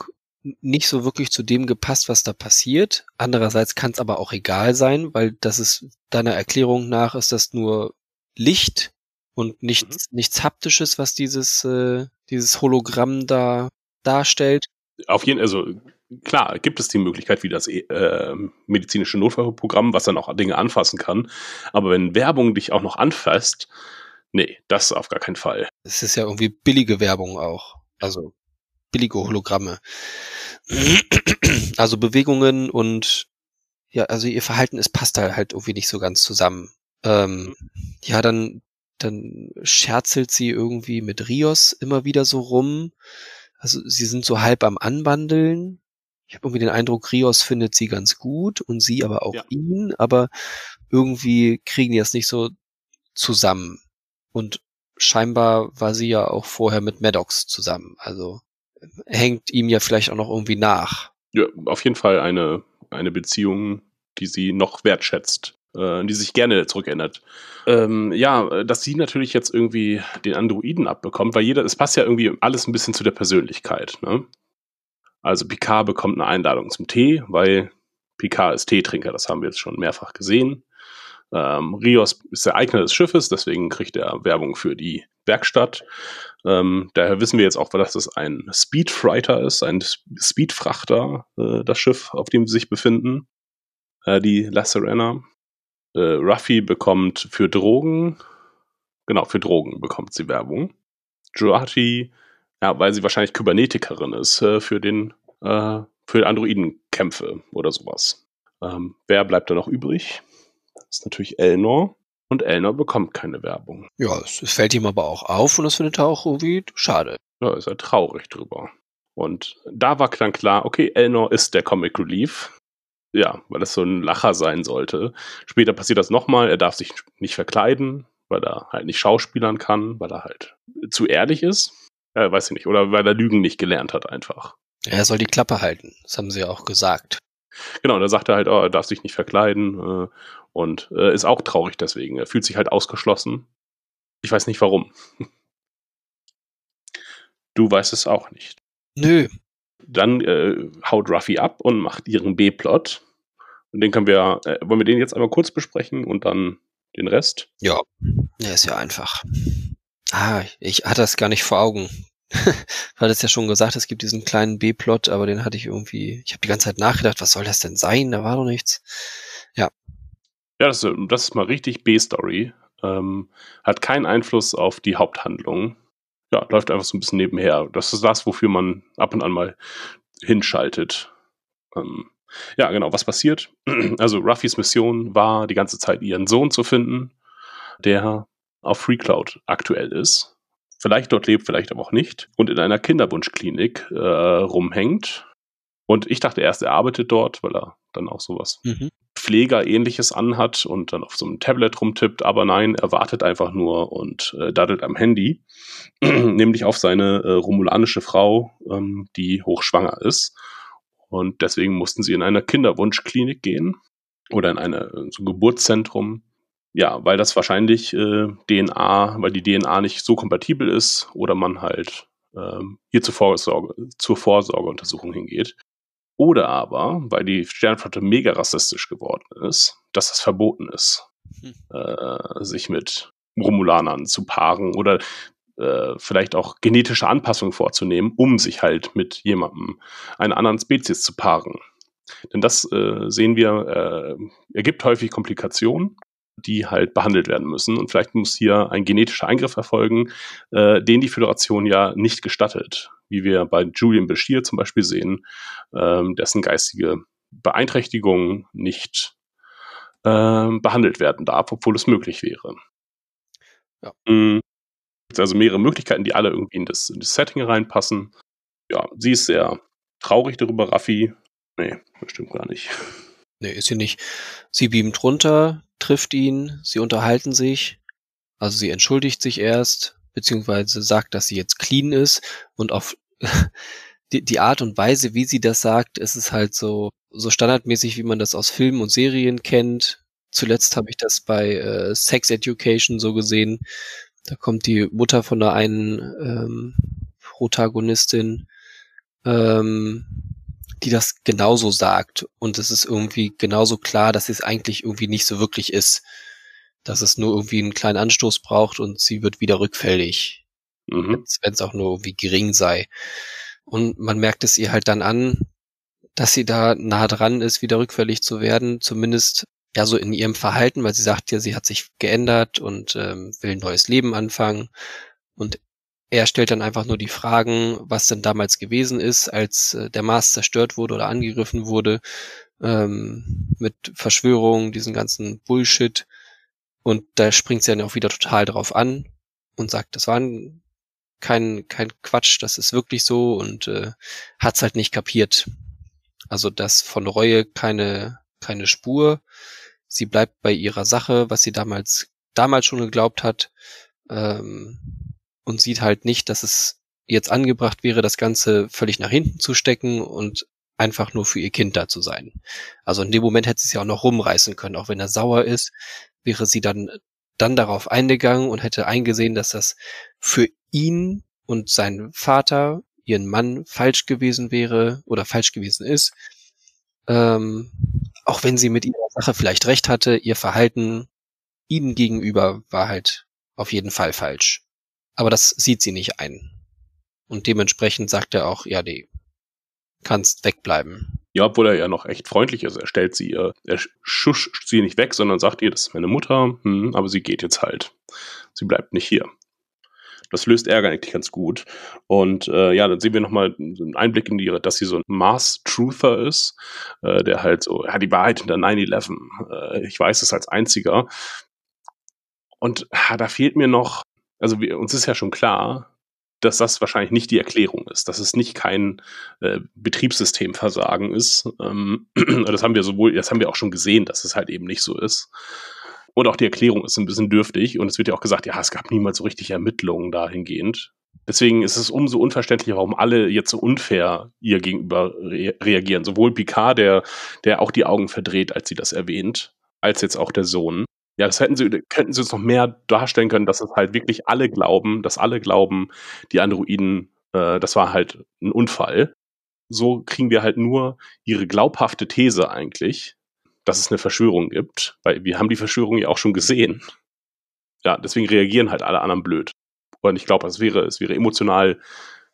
Speaker 4: nicht so wirklich zu dem gepasst, was da passiert. Andererseits kann es aber auch egal sein, weil das ist deiner Erklärung nach ist das nur Licht und nichts, mhm. nichts haptisches, was dieses, äh, dieses Hologramm da darstellt.
Speaker 5: Auf jeden Fall, also klar, gibt es die Möglichkeit wie das äh, medizinische Notfallprogramm, was dann auch Dinge anfassen kann. Aber wenn Werbung dich auch noch anfasst, nee, das auf gar keinen Fall.
Speaker 4: Es ist ja irgendwie billige Werbung auch. Also billige Hologramme. Also Bewegungen und ja, also ihr Verhalten, es passt da halt irgendwie nicht so ganz zusammen. Ähm, mhm. ja, dann dann scherzelt sie irgendwie mit Rios immer wieder so rum. Also sie sind so halb am Anbandeln. Ich habe irgendwie den Eindruck, Rios findet sie ganz gut und sie aber auch ja. ihn, aber irgendwie kriegen die das nicht so zusammen. Und scheinbar war sie ja auch vorher mit Maddox zusammen. Also hängt ihm ja vielleicht auch noch irgendwie nach.
Speaker 5: Ja, auf jeden Fall eine, eine Beziehung, die sie noch wertschätzt äh, die sich gerne zurückerinnert. Ähm, ja, dass sie natürlich jetzt irgendwie den Androiden abbekommt, weil jeder, es passt ja irgendwie alles ein bisschen zu der Persönlichkeit. Ne? Also Picard bekommt eine Einladung zum Tee, weil Picard ist Teetrinker, das haben wir jetzt schon mehrfach gesehen. Ähm, Rios ist der Eigner des Schiffes, deswegen kriegt er Werbung für die Werkstatt. Ähm, daher wissen wir jetzt auch, dass es ein Speedfreighter ist, ein Speedfrachter, äh, das Schiff, auf dem sie sich befinden, äh, die La Serena äh, Ruffy bekommt für Drogen, genau, für Drogen bekommt sie Werbung. Jurati, ja, weil sie wahrscheinlich Kybernetikerin ist, äh, für den, äh, für Androidenkämpfe oder sowas. Ähm, wer bleibt da noch übrig? Das ist natürlich Elnor. Und Elnor bekommt keine Werbung.
Speaker 4: Ja, es, es fällt ihm aber auch auf und das findet er auch irgendwie schade.
Speaker 5: Ja, ist er traurig drüber. Und da war dann klar, okay, Elnor ist der Comic Relief ja, weil das so ein Lacher sein sollte. Später passiert das nochmal, er darf sich nicht verkleiden, weil er halt nicht schauspielern kann, weil er halt zu ehrlich ist. Äh, weiß ich nicht, oder weil er Lügen nicht gelernt hat einfach.
Speaker 4: Er soll die Klappe halten, das haben sie ja auch gesagt.
Speaker 5: Genau, da sagt er halt, oh, er darf sich nicht verkleiden äh, und äh, ist auch traurig deswegen. Er fühlt sich halt ausgeschlossen. Ich weiß nicht warum. [LAUGHS] Du weißt es auch nicht.
Speaker 4: Nö,
Speaker 5: dann äh, haut Ruffy ab und macht ihren B-Plot. Und den können wir, äh, wollen wir den jetzt einmal kurz besprechen und dann den Rest?
Speaker 4: Ja, der ist ja einfach. Ah, ich hatte das gar nicht vor Augen. [LAUGHS] Du hattest ja schon gesagt, es gibt diesen kleinen B-Plot, aber den hatte ich irgendwie, ich habe die ganze Zeit nachgedacht, was soll das denn sein? Da war doch nichts. Ja.
Speaker 5: Ja, das, ist- das ist mal richtig B-Story. Ähm, hat keinen Einfluss auf die Haupthandlung. Ja, läuft einfach so ein bisschen nebenher. Das ist das, wofür man ab und an mal hinschaltet. Ähm, ja, genau, was passiert? [CLEARS THROAT] Also Ruffys Mission war, die ganze Zeit ihren Sohn zu finden, der auf FreeCloud aktuell ist. Vielleicht dort lebt, vielleicht aber auch nicht. Und in einer Kinderwunschklinik äh, rumhängt. Und ich dachte erst, er arbeitet dort, weil er dann auch sowas
Speaker 4: Mhm.
Speaker 5: Pfleger-ähnliches anhat und dann auf so einem Tablet rumtippt, aber nein, er wartet einfach nur und äh, daddelt am Handy, [CLEARS THROAT] nämlich auf seine äh, romulanische Frau, ähm, die hochschwanger ist. Und deswegen mussten sie in eine Kinderwunschklinik gehen oder in eine, äh, so ein Geburtszentrum. Ja, weil das wahrscheinlich äh, DNA, weil die DNA nicht so kompatibel ist oder man halt ähm, hier zur, Vorsorge, zur Vorsorgeuntersuchung hingeht. Oder aber, weil die Sternflotte mega rassistisch geworden ist, dass es verboten ist,
Speaker 4: Hm.
Speaker 5: äh, sich mit Romulanern zu paaren oder äh, vielleicht auch genetische Anpassungen vorzunehmen, um sich halt mit jemandem, einer anderen Spezies zu paaren. Denn das äh, sehen wir, äh, ergibt häufig Komplikationen, die halt behandelt werden müssen. Und vielleicht muss hier ein genetischer Eingriff erfolgen, äh, den die Föderation ja nicht gestattet. Wie wir bei Julian Bashir zum Beispiel sehen, ähm, dessen geistige Beeinträchtigung nicht ähm, behandelt werden darf, obwohl es möglich wäre.
Speaker 4: Ja.
Speaker 5: Es gibt also mehrere Möglichkeiten, die alle irgendwie in das, in das Setting reinpassen. Ja, sie ist sehr traurig darüber, Raffi. Nee, das stimmt gar nicht. [LAUGHS]
Speaker 4: Nee, ist sie nicht. Sie beamt runter, trifft ihn, sie unterhalten sich. Also sie entschuldigt sich erst, beziehungsweise sagt, dass sie jetzt clean ist und auf [LAUGHS] die, die Art und Weise, wie sie das sagt, ist es halt so, so standardmäßig, wie man das aus Filmen und Serien kennt. Zuletzt habe ich das bei äh, Sex Education so gesehen. Da kommt die Mutter von der einen ähm, Protagonistin, ähm, die das genauso sagt. Und es ist irgendwie genauso klar, dass es eigentlich irgendwie nicht so wirklich ist. Dass es nur irgendwie einen kleinen Anstoß braucht und sie wird wieder rückfällig,
Speaker 5: Mhm.
Speaker 4: wenn es auch nur irgendwie gering sei. Und man merkt es ihr halt dann an, dass sie da nah dran ist, wieder rückfällig zu werden, zumindest ja so in ihrem Verhalten, weil sie sagt ja, sie hat sich geändert und ähm, will ein neues Leben anfangen. Und er stellt dann einfach nur die Fragen, was denn damals gewesen ist, als äh, der Mars zerstört wurde oder angegriffen wurde, ähm, mit Verschwörungen, diesen ganzen Bullshit. Und da springt sie dann auch wieder total drauf an und sagt, das war ein, kein, kein Quatsch, das ist wirklich so und äh, hat's halt nicht kapiert. Also dass von Reue keine, keine Spur. Sie bleibt bei ihrer Sache, was sie damals, damals schon geglaubt hat, ähm, und sieht halt nicht, dass es jetzt angebracht wäre, das Ganze völlig nach hinten zu stecken und einfach nur für ihr Kind da zu sein. Also in dem Moment hätte sie es ja auch noch rumreißen können, auch wenn er sauer ist, wäre sie dann, dann darauf eingegangen und hätte eingesehen, dass das für ihn und seinen Vater, ihren Mann, falsch gewesen wäre oder falsch gewesen ist. Ähm, auch wenn sie mit ihrer Sache vielleicht recht hatte, ihr Verhalten ihnen gegenüber war halt auf jeden Fall falsch. Aber das sieht sie nicht ein. Und dementsprechend sagt er auch, ja, nee, kannst wegbleiben.
Speaker 5: Ja, obwohl er ja noch echt freundlich ist. Er stellt sie, äh, er schuscht sie nicht weg, sondern sagt ihr, das ist meine Mutter, hm, aber sie geht jetzt halt. Sie bleibt nicht hier. Das löst Ärger eigentlich ganz gut. Und äh, ja, dann sehen wir nochmal einen Einblick in die, dass sie so ein Mars-Truther ist, äh, der halt so, ja, die Wahrheit hinter 9-11. Äh, ich weiß es als einziger. Und ah, da fehlt mir noch, also wir, uns ist ja schon klar, dass das wahrscheinlich nicht die Erklärung ist, dass es nicht kein äh, Betriebssystemversagen ist. Ähm, [CLEARS THROAT] das haben wir sowohl, das haben wir auch schon gesehen, dass es halt eben nicht so ist. Und auch die Erklärung ist ein bisschen dürftig und es wird ja auch gesagt, ja, es gab niemals so richtig Ermittlungen dahingehend. Deswegen ist es umso unverständlicher, warum alle jetzt so unfair ihr gegenüber re reagieren. Sowohl Picard, der, der auch die Augen verdreht, als sie das erwähnt, als jetzt auch der Sohn. Ja, das hätten sie, könnten sie uns noch mehr darstellen können, dass es halt wirklich alle glauben, dass alle glauben, die Androiden, äh, das war halt ein Unfall. So kriegen wir halt nur ihre glaubhafte These eigentlich, dass es eine Verschwörung gibt, weil wir haben die Verschwörung ja auch schon gesehen. Ja, deswegen reagieren halt alle anderen blöd. Und ich glaube, es wäre, es wäre emotional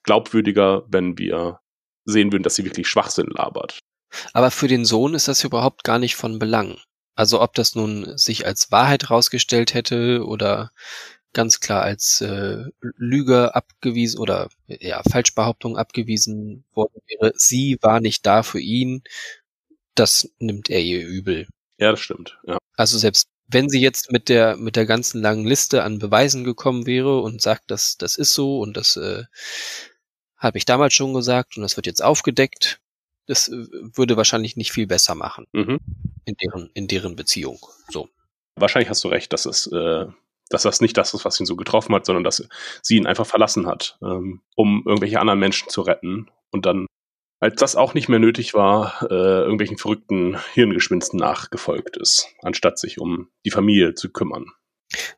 Speaker 5: glaubwürdiger, wenn wir sehen würden, dass sie wirklich Schwachsinn labert.
Speaker 4: Aber für den Sohn ist das überhaupt gar nicht von Belang. Also ob das nun sich als Wahrheit rausgestellt hätte oder ganz klar als äh, Lüge abgewiesen oder ja, Falschbehauptung abgewiesen worden wäre. Sie war nicht da für ihn. Das nimmt er ihr übel.
Speaker 5: Ja, das stimmt. Ja.
Speaker 4: Also selbst wenn sie jetzt mit der mit der ganzen langen Liste an Beweisen gekommen wäre und sagt, dass das ist so und das äh, habe ich damals schon gesagt und das wird jetzt aufgedeckt, das äh, würde wahrscheinlich nicht viel besser machen
Speaker 5: Mhm.
Speaker 4: in deren in deren Beziehung. So.
Speaker 5: Wahrscheinlich hast du recht, dass es, äh, dass das nicht das ist, was ihn so getroffen hat, sondern dass sie ihn einfach verlassen hat, ähm, um irgendwelche anderen Menschen zu retten. Und dann, als das auch nicht mehr nötig war, äh, irgendwelchen verrückten Hirngespinsten nachgefolgt ist, anstatt sich um die Familie zu kümmern.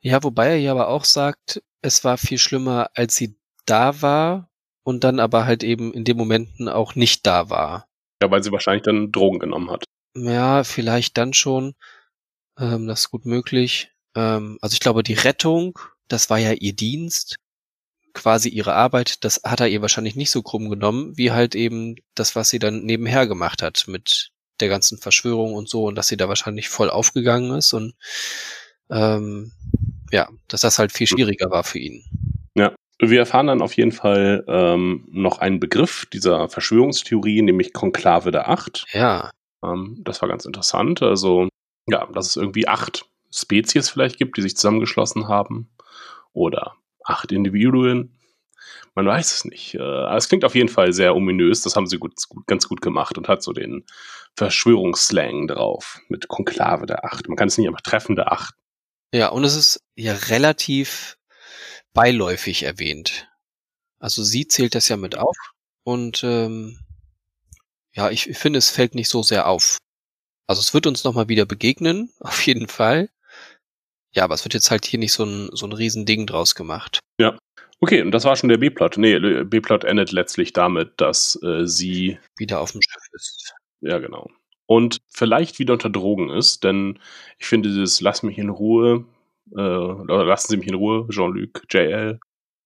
Speaker 4: Ja, wobei er ja aber auch sagt, es war viel schlimmer, als sie da war und dann aber halt eben in den Momenten auch nicht da war.
Speaker 5: Ja, weil sie wahrscheinlich dann Drogen genommen hat.
Speaker 4: Ja, vielleicht dann schon. Ähm, das ist gut möglich. Ähm, also ich glaube, die Rettung, das war ja ihr Dienst, quasi ihre Arbeit, das hat er ihr wahrscheinlich nicht so krumm genommen, wie halt eben das, was sie dann nebenher gemacht hat mit der ganzen Verschwörung und so und dass sie da wahrscheinlich voll aufgegangen ist und ähm, ja, dass das halt viel schwieriger war für ihn.
Speaker 5: Ja. Wir erfahren dann auf jeden Fall ähm, noch einen Begriff dieser Verschwörungstheorie, nämlich Konklave der Acht.
Speaker 4: Ja,
Speaker 5: Ähm, das war ganz interessant. Also, ja, dass es irgendwie acht Spezies vielleicht gibt, die sich zusammengeschlossen haben. Oder acht Individuen. Man weiß es nicht. Äh, es klingt auf jeden Fall sehr ominös. Das haben sie gut, ganz gut gemacht und hat so den Verschwörungsslang drauf mit Konklave der Acht. Man kann es nicht einfach Treffen der Acht.
Speaker 4: Ja, und es ist ja relativ beiläufig erwähnt. Also sie zählt das ja mit auf und ähm, ja, ich, ich finde, es fällt nicht so sehr auf. Also es wird uns nochmal wieder begegnen, [LAUGHS] auf jeden Fall. Ja, aber es wird jetzt halt hier nicht so ein, so ein Riesending draus gemacht.
Speaker 5: Okay, und das war schon der B-Plot. Nee, B-Plot endet letztlich damit, dass äh, sie
Speaker 4: Wieder auf dem Schiff ist.
Speaker 5: Ja, genau. Und vielleicht wieder unter Drogen ist, denn ich finde dieses Lass mich in Ruhe, äh, oder lassen Sie mich in Ruhe, Jean-Luc, JL,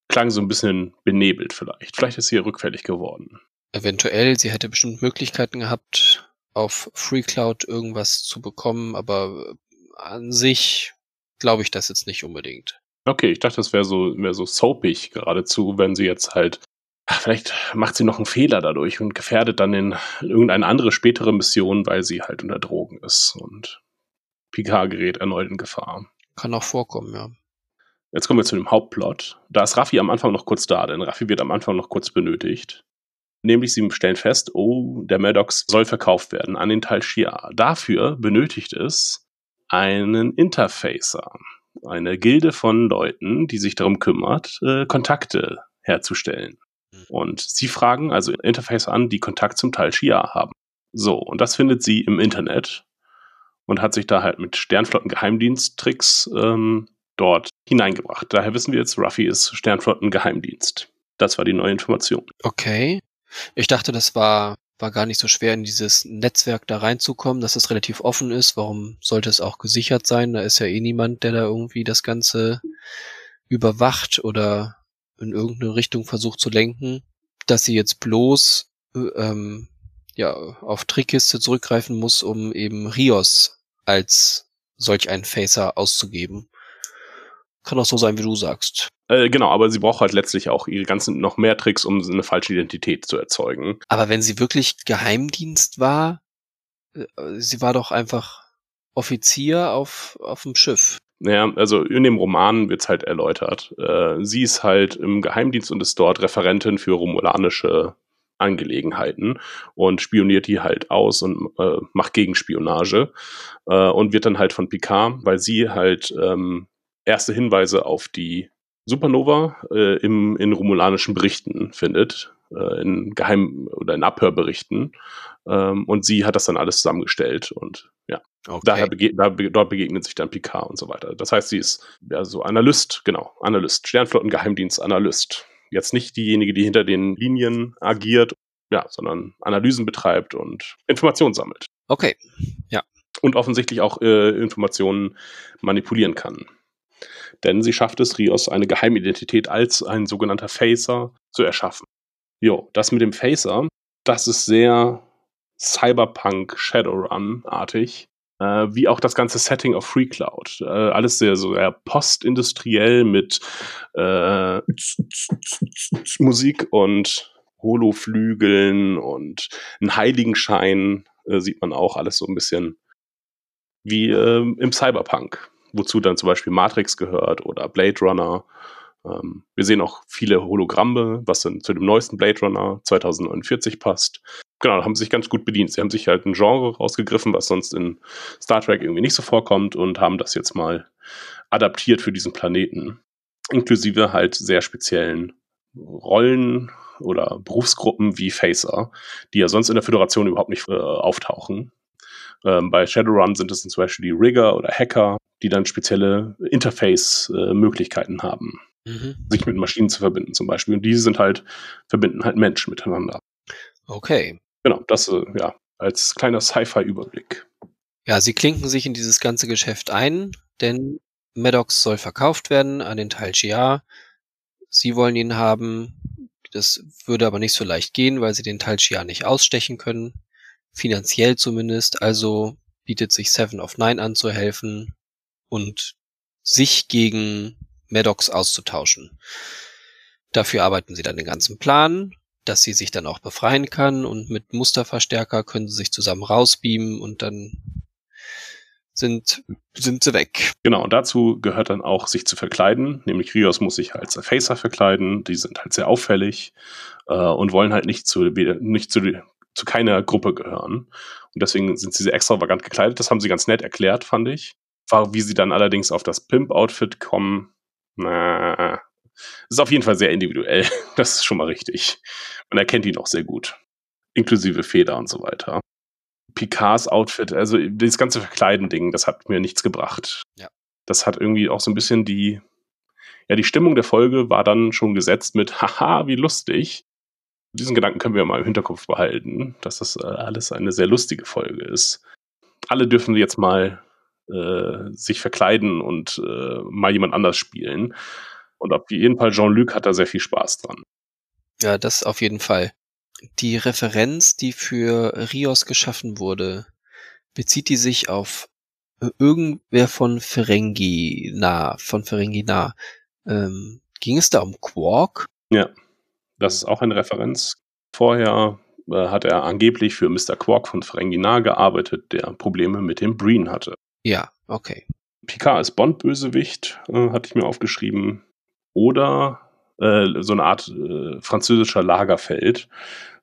Speaker 5: klang so ein bisschen benebelt vielleicht. Vielleicht ist sie rückfällig geworden.
Speaker 4: Eventuell, sie hätte bestimmt Möglichkeiten gehabt, auf FreeCloud irgendwas zu bekommen, aber an sich glaube ich das jetzt nicht unbedingt.
Speaker 5: Okay, ich dachte, das wäre so, wär so soapig geradezu, wenn sie jetzt halt, ach, vielleicht macht sie noch einen Fehler dadurch und gefährdet dann in irgendeine andere spätere Mission, weil sie halt unter Drogen ist und Picard gerät erneut in Gefahr.
Speaker 4: Kann auch vorkommen, ja.
Speaker 5: Jetzt kommen wir zu dem Hauptplot. Da ist Raffi am Anfang noch kurz da, denn Raffi wird am Anfang noch kurz benötigt. Nämlich, sie stellen fest, oh, der Maddox soll verkauft werden an den Tal Shia. Dafür benötigt es einen Interfacer. Eine Gilde von Leuten, die sich darum kümmert, äh, Kontakte herzustellen. Und sie fragen also Interfacer an, die Kontakt zum Tal Shia haben. So, und das findet sie im Internet und hat sich da halt mit Sternflotten-Geheimdiensttricks ähm, dort hineingebracht. Daher wissen wir jetzt, Ruffy ist Sternflotten-Geheimdienst. Das war die neue Information.
Speaker 4: Okay. Ich dachte, das war, war gar nicht so schwer, in dieses Netzwerk da reinzukommen, dass es relativ offen ist. Warum sollte es auch gesichert sein? Da ist ja eh niemand, der da irgendwie das Ganze überwacht oder in irgendeine Richtung versucht zu lenken. Dass sie jetzt bloß äh, ähm, ja, auf Trickkiste zurückgreifen muss, um eben Rios als solch einen Facer auszugeben. Kann auch so sein, wie du sagst.
Speaker 5: Äh, genau, aber sie braucht halt letztlich auch ihre ganzen noch mehr Tricks, um eine falsche Identität zu erzeugen.
Speaker 4: Aber wenn sie wirklich Geheimdienst war, äh, sie war doch einfach Offizier auf, auf dem Schiff.
Speaker 5: Naja, also in dem Roman wird's halt erläutert. Äh, sie ist halt im Geheimdienst und ist dort Referentin für romulanische Angelegenheiten und spioniert die halt aus und äh, macht Gegenspionage äh, und wird dann halt von Picard, weil sie halt ähm, erste Hinweise auf die Supernova äh, im, in romulanischen Berichten findet, äh, in Geheim- oder in Abhörberichten. Ähm, und sie hat das dann alles zusammengestellt und ja,
Speaker 4: Okay.
Speaker 5: daher bege da, be- dort begegnet sich dann Picard und so weiter. Das heißt, sie ist ja so Analyst, genau, Analyst, Sternflottengeheimdienst Analyst. Jetzt nicht diejenige, die hinter den Linien agiert, ja, sondern Analysen betreibt und Informationen sammelt.
Speaker 4: okay.
Speaker 5: Und offensichtlich auch äh, Informationen manipulieren kann. Denn sie schafft es, Rios eine Geheimidentität als ein sogenannter Facer zu erschaffen. Jo, das mit dem Phaser, das ist sehr Cyberpunk Shadowrun-artig. Äh, wie auch das ganze Setting auf Free Cloud. Äh, alles sehr ja, postindustriell mit äh, Musik und Holoflügeln und einen Heiligenschein äh, sieht man auch alles so ein bisschen wie äh, im Cyberpunk, wozu dann zum Beispiel Matrix gehört oder Blade Runner. Ähm, wir sehen auch viele Hologramme, was dann zu dem neuesten Blade Runner 2049 passt. Genau, haben sich ganz gut bedient. Sie haben sich halt ein Genre rausgegriffen, was sonst in Star Trek irgendwie nicht so vorkommt und haben das jetzt mal adaptiert für diesen Planeten. Inklusive halt sehr speziellen Rollen oder Berufsgruppen wie Phaser, die ja sonst in der Föderation überhaupt nicht äh, auftauchen. Ähm, bei Shadowrun sind es zum Beispiel die Rigger oder Hacker, die dann spezielle Interface-Möglichkeiten haben, mhm. sich mit Maschinen zu verbinden zum Beispiel. Und diese sind halt, verbinden halt Menschen miteinander.
Speaker 4: Okay.
Speaker 5: Genau, das äh, ja, als kleiner Sci-Fi-Überblick.
Speaker 4: Ja, sie klinken sich in dieses ganze Geschäft ein, denn Maddox soll verkauft werden an den Teil Gia. Sie wollen ihn haben. Das würde aber nicht so leicht gehen, weil sie den Teil Gia nicht ausstechen können finanziell zumindest, also bietet sich Seven of Nine an zu helfen und sich gegen Maddox auszutauschen. Dafür arbeiten sie dann den ganzen Plan, dass sie sich dann auch befreien kann und mit Musterverstärker können sie sich zusammen rausbeamen und dann sind, sind sie weg.
Speaker 5: Genau, und dazu gehört dann auch, sich zu verkleiden. Nämlich Rios muss sich als Facer verkleiden. Die sind halt sehr auffällig äh, und wollen halt nicht zu, nicht zu zu keiner Gruppe gehören. Und deswegen sind sie sehr extravagant gekleidet. Das haben sie ganz nett erklärt, fand ich. Wie sie dann allerdings auf das Pimp-Outfit kommen, na, ist auf jeden Fall sehr individuell. [LAUGHS] Das ist schon mal richtig. Man erkennt ihn auch sehr gut. Inklusive Feder und so weiter. Picards Outfit, also das ganze Verkleiden-Ding, das hat mir nichts gebracht.
Speaker 4: Ja.
Speaker 5: Das hat irgendwie auch so ein bisschen die, ja, die Stimmung der Folge war dann schon gesetzt mit, [LAUGHS] haha, wie lustig diesen Gedanken können wir mal im Hinterkopf behalten, dass das äh, alles eine sehr lustige Folge ist. Alle dürfen jetzt mal äh, sich verkleiden und äh, mal jemand anders spielen. Und auf jeden Fall Jean-Luc hat da sehr viel Spaß dran.
Speaker 4: Ja, das auf jeden Fall. Die Referenz, die für Rios geschaffen wurde, bezieht die sich auf irgendwer von Ferengi nah, von Ferengi nah. Ähm, ging es da um Quark?
Speaker 5: Ja. Das ist auch eine Referenz. Vorher äh, hat er angeblich für Mr. Quark von Ferenginar gearbeitet, der Probleme mit dem Breen hatte.
Speaker 4: Ja, okay.
Speaker 5: Picard ist Bond-Bösewicht, äh, hatte ich mir aufgeschrieben. Oder äh, so eine Art äh, französischer Lagerfeld.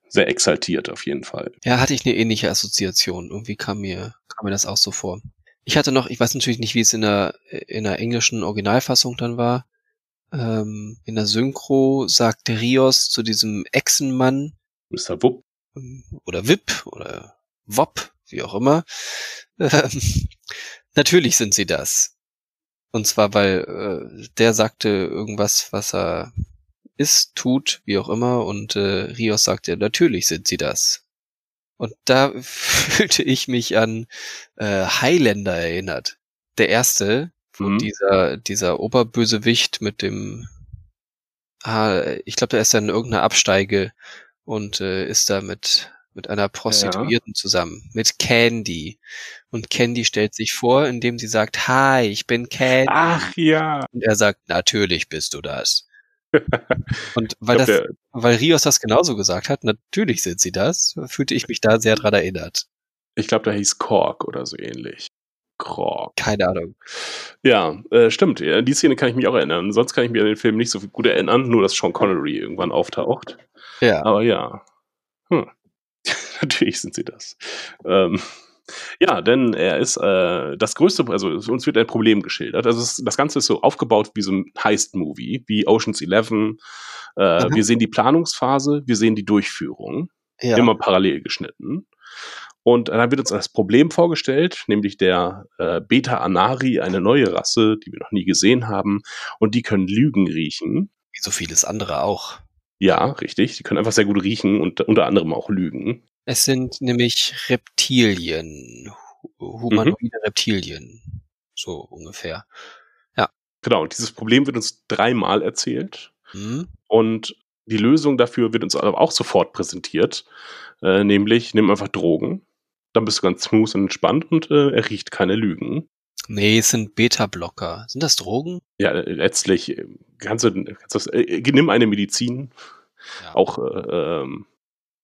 Speaker 5: Sehr exaltiert auf jeden Fall.
Speaker 4: Ja, hatte ich eine ähnliche Assoziation. Irgendwie kam mir, kam mir das auch so vor. Ich hatte noch, ich weiß natürlich nicht, wie es in der, in der englischen Originalfassung dann war, ähm, in der Synchro sagt Rios zu diesem Echsenmann.
Speaker 5: Mr. Wupp.
Speaker 4: Ähm, oder Wip oder Wop, wie auch immer. Ähm, natürlich sind sie das. Und zwar, weil äh, der sagte irgendwas, was er ist, tut, wie auch immer, und äh, Rios sagte, natürlich sind sie das. Und da [LAUGHS] fühlte ich mich an äh, Highlander erinnert. Der erste, und mhm. dieser, dieser Oberbösewicht mit dem, ah, ich glaube, der ist dann in irgendeiner Absteige und äh, ist da mit, mit einer Prostituierten ja. zusammen, mit Candy. Und Candy stellt sich vor, indem sie sagt, Hi, ich bin Candy.
Speaker 5: Ach ja.
Speaker 4: Und er sagt, natürlich bist du das. [LAUGHS] und weil glaub, das, weil Rios das genauso gesagt hat, natürlich sind sie das, fühlte ich mich da sehr dran erinnert.
Speaker 5: Ich glaube, da hieß Kork oder so ähnlich.
Speaker 4: Krog. Keine Ahnung.
Speaker 5: Ja, äh, stimmt. Ja, die Szene kann ich mich auch erinnern. Sonst kann ich mich an den Film nicht so gut erinnern, nur dass Sean Connery irgendwann auftaucht.
Speaker 4: Ja.
Speaker 5: Aber ja. Hm. Natürlich sind sie das. Ähm, ja, denn er ist äh, das größte, also uns wird ein Problem geschildert. Also es, das Ganze ist so aufgebaut wie so ein Heist-Movie, wie Oceans 11. Äh, mhm. Wir sehen die Planungsphase, wir sehen die Durchführung. Ja. Immer parallel geschnitten. Und dann wird uns das Problem vorgestellt, nämlich der äh, Beta Anari, eine neue Rasse, die wir noch nie gesehen haben. Und die können Lügen riechen.
Speaker 4: Wie so vieles andere auch.
Speaker 5: Ja, richtig. Die können einfach sehr gut riechen und unter anderem auch lügen.
Speaker 4: Es sind nämlich Reptilien. Humanoide mhm. Reptilien. So ungefähr. Ja.
Speaker 5: Genau. Und dieses Problem wird uns dreimal erzählt. Mhm. Und Die Lösung dafür wird uns aber auch sofort präsentiert, äh, nämlich nimm einfach Drogen, dann bist du ganz smooth und entspannt und äh, er riecht keine Lügen.
Speaker 4: Nee, es sind Beta-Blocker. Sind das Drogen?
Speaker 5: Ja, äh, letztlich äh, kannst du, kannst das, äh, nimm eine Medizin,
Speaker 4: Ja.
Speaker 5: auch äh, ähm,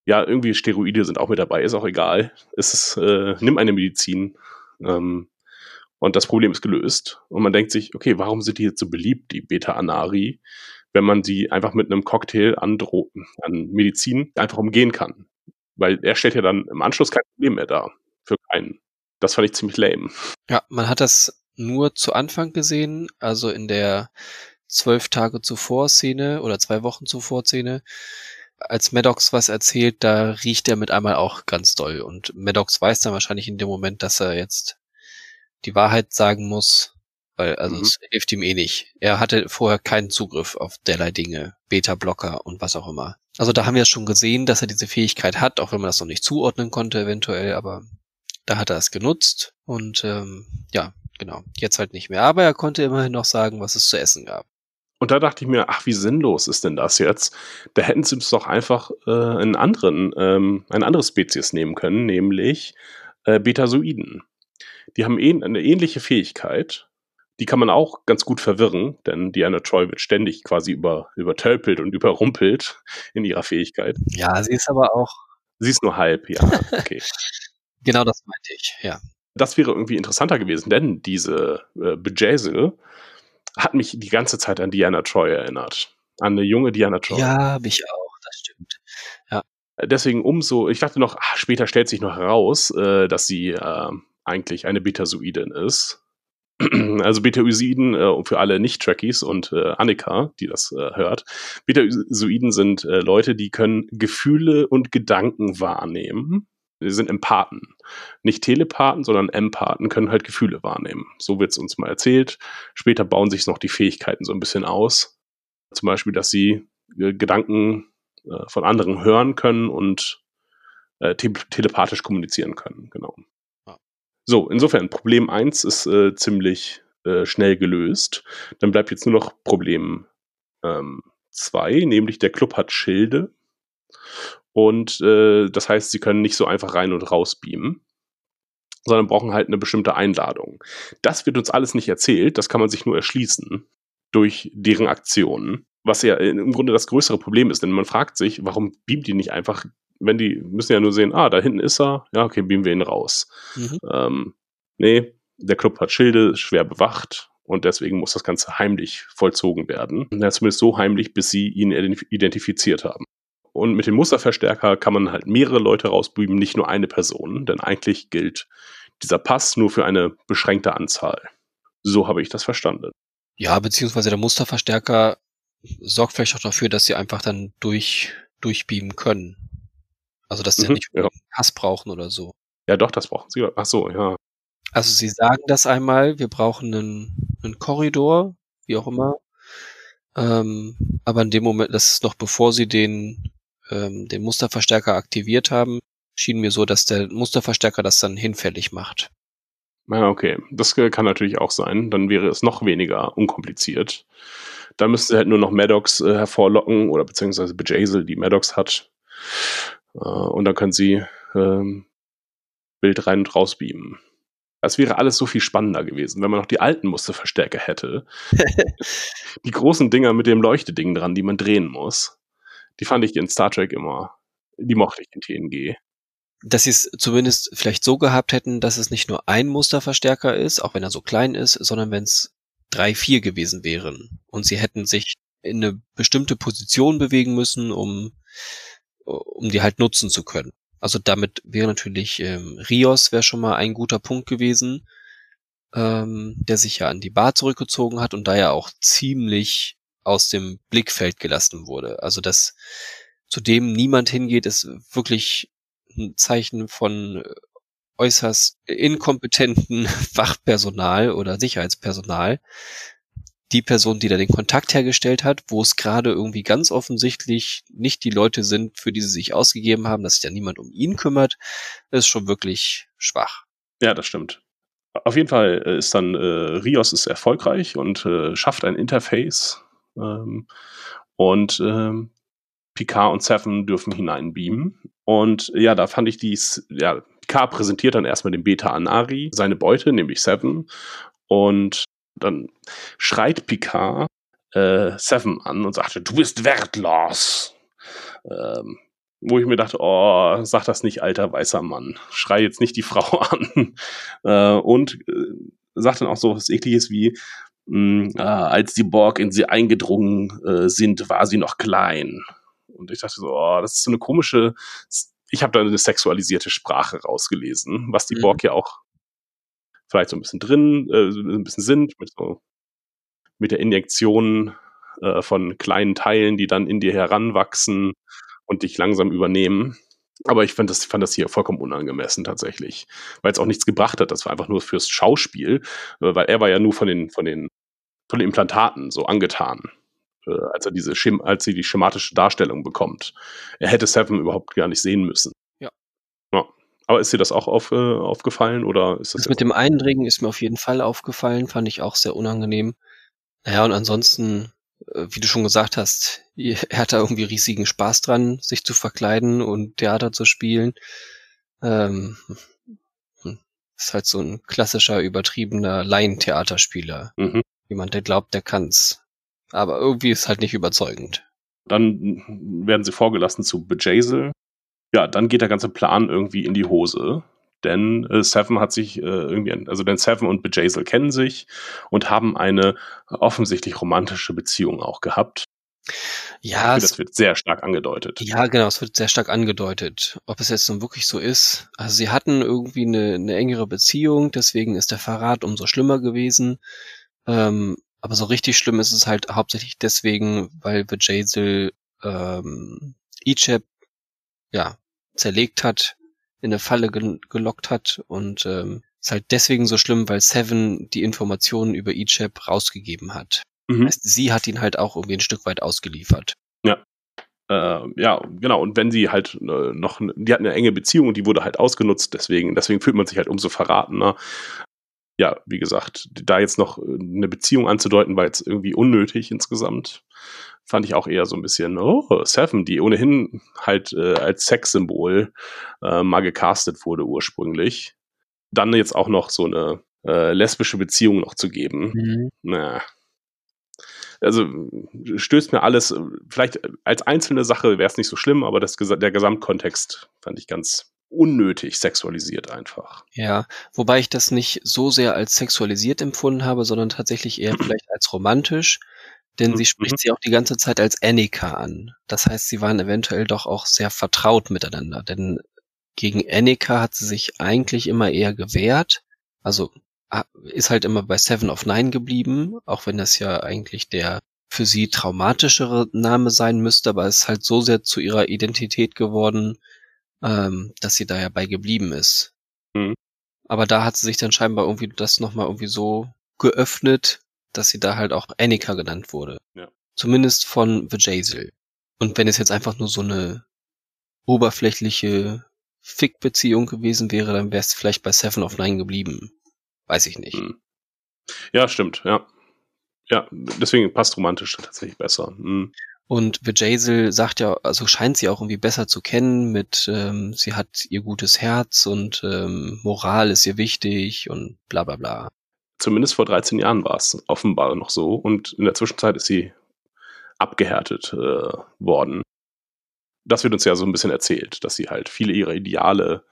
Speaker 5: ja, irgendwie Steroide sind auch mit dabei, ist auch egal. Es ist, äh, nimm eine Medizin ähm, und das Problem ist gelöst. Und man denkt sich, okay, warum sind die jetzt so beliebt, die Beta-Anari, wenn man sie einfach mit einem Cocktail an, Dro an Medizin einfach umgehen kann? Weil er stellt ja dann im Anschluss kein Problem mehr dar. Für keinen. Das fand ich ziemlich lame.
Speaker 4: Ja, man hat das nur zu Anfang gesehen, also in der zwölf Tage zuvor Szene oder zwei Wochen zuvor Szene. Als Maddox was erzählt, da riecht er mit einmal auch ganz doll. Und Maddox weiß dann wahrscheinlich in dem Moment, dass er jetzt die Wahrheit sagen muss, weil also
Speaker 5: Mhm.
Speaker 4: es hilft ihm eh nicht. Er hatte vorher keinen Zugriff auf derlei Dinge, Beta-Blocker und was auch immer. Also da haben wir schon gesehen, dass er diese Fähigkeit hat, auch wenn man das noch nicht zuordnen konnte eventuell, aber da hat er es genutzt und ähm, ja, genau, jetzt halt nicht mehr. Aber er konnte immerhin noch sagen, was es zu essen gab.
Speaker 5: Und da dachte ich mir, ach, wie sinnlos ist denn das jetzt? Da hätten sie uns doch einfach äh, einen anderen, ähm, eine andere Spezies nehmen können, nämlich äh, Betasoiden. Die haben ähn eine ähnliche Fähigkeit. Die kann man auch ganz gut verwirren, denn Diana Troy wird ständig quasi über, übertölpelt und überrumpelt [LAUGHS] in ihrer Fähigkeit.
Speaker 4: Ja, sie ist aber auch,
Speaker 5: Sie ist nur halb, ja, okay. [LAUGHS]
Speaker 4: genau das meinte ich, ja.
Speaker 5: das wäre irgendwie interessanter gewesen, denn diese äh, Bejazel hat mich die ganze Zeit an Diana Troy erinnert. An eine junge Diana Troy.
Speaker 4: Ja, mich auch, das stimmt.
Speaker 5: Deswegen umso, ich dachte noch, ah, später stellt sich noch heraus, äh, dass sie äh, eigentlich eine Betasoidin ist. [CLEARS THROAT] Also Betasoiden, äh, für alle Nicht-Trekkies und äh, Annika, die das äh, hört. Betasoiden sind äh, Leute, die können Gefühle und Gedanken wahrnehmen. Sie sind Empathen. Nicht Telepathen, sondern Empathen können halt Gefühle wahrnehmen. So wird es uns mal erzählt. Später bauen sich noch die Fähigkeiten so ein bisschen aus. Zum Beispiel, dass sie äh, Gedanken äh, von anderen hören können und äh, te telepathisch kommunizieren können. Genau.
Speaker 4: Ja.
Speaker 5: So, insofern, Problem 1 ist äh, ziemlich äh, schnell gelöst. Dann bleibt jetzt nur noch Problem 2, nämlich der Club hat Schilde. Und äh, das heißt, sie können nicht so einfach rein und raus beamen, sondern brauchen halt eine bestimmte Einladung. Das wird uns alles nicht erzählt, das kann man sich nur erschließen durch deren Aktionen. Was ja im Grunde das größere Problem ist, denn man fragt sich, warum beamt die nicht einfach, wenn die müssen ja nur sehen, ah, da hinten ist er, ja, okay, beamen wir ihn raus.
Speaker 4: Mhm.
Speaker 5: Ähm, nee, der Club hat Schilde, schwer bewacht und deswegen muss das Ganze heimlich vollzogen werden. Ja, zumindest so heimlich, bis sie ihn identif identifiziert haben. Und mit dem Musterverstärker kann man halt mehrere Leute rausbeamen, nicht nur eine Person, denn eigentlich gilt dieser Pass nur für eine beschränkte Anzahl. So habe ich das verstanden.
Speaker 4: Ja, beziehungsweise der Musterverstärker sorgt vielleicht auch dafür, dass sie einfach dann durch, durchbeamen können. Also, dass sie
Speaker 5: Mhm,
Speaker 4: nicht
Speaker 5: ja.
Speaker 4: Pass brauchen oder so.
Speaker 5: Ja, doch, das brauchen sie. Ach so, ja.
Speaker 4: Also sie sagen das einmal, wir brauchen einen, einen Korridor, wie auch immer. Ähm, aber in dem Moment, das ist noch bevor sie den, ähm, den Musterverstärker aktiviert haben, schien mir so, dass der Musterverstärker das dann hinfällig macht.
Speaker 5: Ja, okay. Das äh, kann natürlich auch sein. Dann wäre es noch weniger unkompliziert. Da müsste halt nur noch Maddox äh, hervorlocken oder beziehungsweise Bejazel, die Maddox hat. Äh, und dann können sie ähm, Bild rein und raus beamen. Das wäre alles so viel spannender gewesen, wenn man noch die alten Musterverstärker hätte. [LAUGHS] die großen Dinger mit dem Leuchteding dran, die man drehen muss. Die fand ich in Star Trek immer, die mochte ich in TNG.
Speaker 4: Dass sie es zumindest vielleicht so gehabt hätten, dass es nicht nur ein Musterverstärker ist, auch wenn er so klein ist, sondern wenn es drei, vier gewesen wären. Und sie hätten sich in eine bestimmte Position bewegen müssen, um, um die halt nutzen zu können. Also damit wäre natürlich ähm, Rios wäre schon mal ein guter Punkt gewesen, ähm, der sich ja an die Bar zurückgezogen hat und da ja auch ziemlich aus dem Blickfeld gelassen wurde. Also dass zu dem niemand hingeht, ist wirklich ein Zeichen von äußerst inkompetenten [LAUGHS] Wachpersonal oder Sicherheitspersonal. Die Person, die da den Kontakt hergestellt hat, wo es gerade irgendwie ganz offensichtlich nicht die Leute sind, für die sie sich ausgegeben haben, dass sich da niemand um ihn kümmert, ist schon wirklich schwach.
Speaker 5: Ja, das stimmt. Auf jeden Fall ist dann äh, Rios ist erfolgreich und äh, schafft ein Interface und ähm, Picard und Seven dürfen hineinbeamen. Und ja, da fand ich dies, ja, Picard präsentiert dann erstmal dem Beta Anari seine Beute, nämlich Seven. Und dann schreit Picard äh, Seven an und sagte, du bist wertlos. Ähm, wo ich mir dachte, oh, sag das nicht, alter weißer Mann. Schrei jetzt nicht die [LAUGHS] Frau an. Äh, und äh, sagt dann auch so was Ekliges wie, mh, äh, als die Borg in sie eingedrungen äh, sind, war sie noch klein. Und ich dachte so, oh, das ist so eine komische, ich habe da eine sexualisierte Sprache rausgelesen, was die mhm. Borg ja auch vielleicht so ein bisschen drin, äh, ein bisschen sind, mit so mit der Injektion äh, von kleinen Teilen, die dann in dir heranwachsen und dich langsam übernehmen. Aber ich fand das, fand das hier vollkommen unangemessen tatsächlich, weil es auch nichts gebracht hat. Das war einfach nur fürs Schauspiel, äh, weil er war ja nur von den, von den Implantaten so angetan, äh, als er diese Schem als sie die schematische Darstellung bekommt. Er hätte Seven überhaupt gar nicht sehen müssen.
Speaker 4: Ja.
Speaker 5: ja. Aber ist dir das auch auf, äh, aufgefallen oder ist das?
Speaker 4: das mit dem Eindringen ist mir auf jeden Fall aufgefallen, fand ich auch sehr unangenehm. Naja, und ansonsten äh, wie du schon gesagt hast, [LAUGHS] er hat da irgendwie riesigen Spaß dran, sich zu verkleiden und Theater zu spielen. Ähm, hm, ist halt so ein klassischer, übertriebener Laientheaterspieler. Mhm. Jemand, der glaubt, der kann's. Aber irgendwie ist halt nicht überzeugend.
Speaker 5: Dann werden sie vorgelassen zu Bejazel. Ja, dann geht der ganze Plan irgendwie in die Hose denn äh, Seven hat sich äh, irgendwie, also denn Seven und Bejazel kennen sich und haben eine offensichtlich romantische Beziehung auch gehabt.
Speaker 4: Ja,
Speaker 5: finde, das wird sehr stark angedeutet.
Speaker 4: Ja, genau, es wird sehr stark angedeutet. Ob es jetzt nun wirklich so ist. Also sie hatten irgendwie eine, eine engere Beziehung, deswegen ist der Verrat umso schlimmer gewesen. Ähm, aber so richtig schlimm ist es halt hauptsächlich deswegen, weil Bejazel ähm, Icheb ja zerlegt hat in eine Falle gel gelockt hat und ähm, ist halt deswegen so schlimm, weil Seven die Informationen über Ichab rausgegeben hat. Mhm. Heißt, sie hat ihn halt auch irgendwie ein Stück weit ausgeliefert.
Speaker 5: Ja. Äh, ja, genau. Und wenn sie halt äh, noch, die hatten eine enge Beziehung und die wurde halt ausgenutzt, deswegen, deswegen fühlt man sich halt umso verratener. Ja, wie gesagt, da jetzt noch eine Beziehung anzudeuten, war jetzt irgendwie unnötig insgesamt fand ich auch eher so ein bisschen, oh, Seven, die ohnehin halt äh, als Sexsymbol äh, mal gecastet wurde ursprünglich. Dann jetzt auch noch so eine äh, lesbische Beziehung noch zu geben. Mhm. Naja. Also stößt mir alles, vielleicht als einzelne Sache wäre es nicht so schlimm, aber das, der Gesamtkontext fand ich ganz unnötig sexualisiert einfach.
Speaker 4: Ja, wobei ich das nicht so sehr als sexualisiert empfunden habe, sondern tatsächlich eher [CLEARS THROAT] vielleicht als romantisch denn sie spricht mhm. sie auch die ganze Zeit als Annika an. Das heißt, sie waren eventuell doch auch sehr vertraut miteinander, denn gegen Annika hat sie sich eigentlich immer eher gewehrt. Also ist halt immer bei Seven of Nine geblieben, auch wenn das ja eigentlich der für sie traumatischere Name sein müsste, aber es ist halt so sehr zu ihrer Identität geworden, ähm, dass sie da ja bei geblieben ist. Mhm. Aber da hat sie sich dann scheinbar irgendwie das nochmal irgendwie so geöffnet, dass sie da halt auch Annika genannt wurde. Ja. Zumindest von Vajazel. Und wenn es jetzt einfach nur so eine oberflächliche Fick-Beziehung gewesen wäre, dann wäre es vielleicht bei Seven of Nine geblieben. Weiß ich nicht. Hm.
Speaker 5: Ja, stimmt, ja. Ja, deswegen passt romantisch tatsächlich besser. Hm.
Speaker 4: Und Vajazel sagt ja, also scheint sie auch irgendwie besser zu kennen mit, ähm, sie hat ihr gutes Herz und ähm, Moral ist ihr wichtig und bla bla bla
Speaker 5: zumindest vor 13 Jahren war es offenbar noch so. Und in der Zwischenzeit ist sie abgehärtet äh, worden. Das wird uns ja so ein bisschen erzählt, dass sie halt viele ihrer Ideale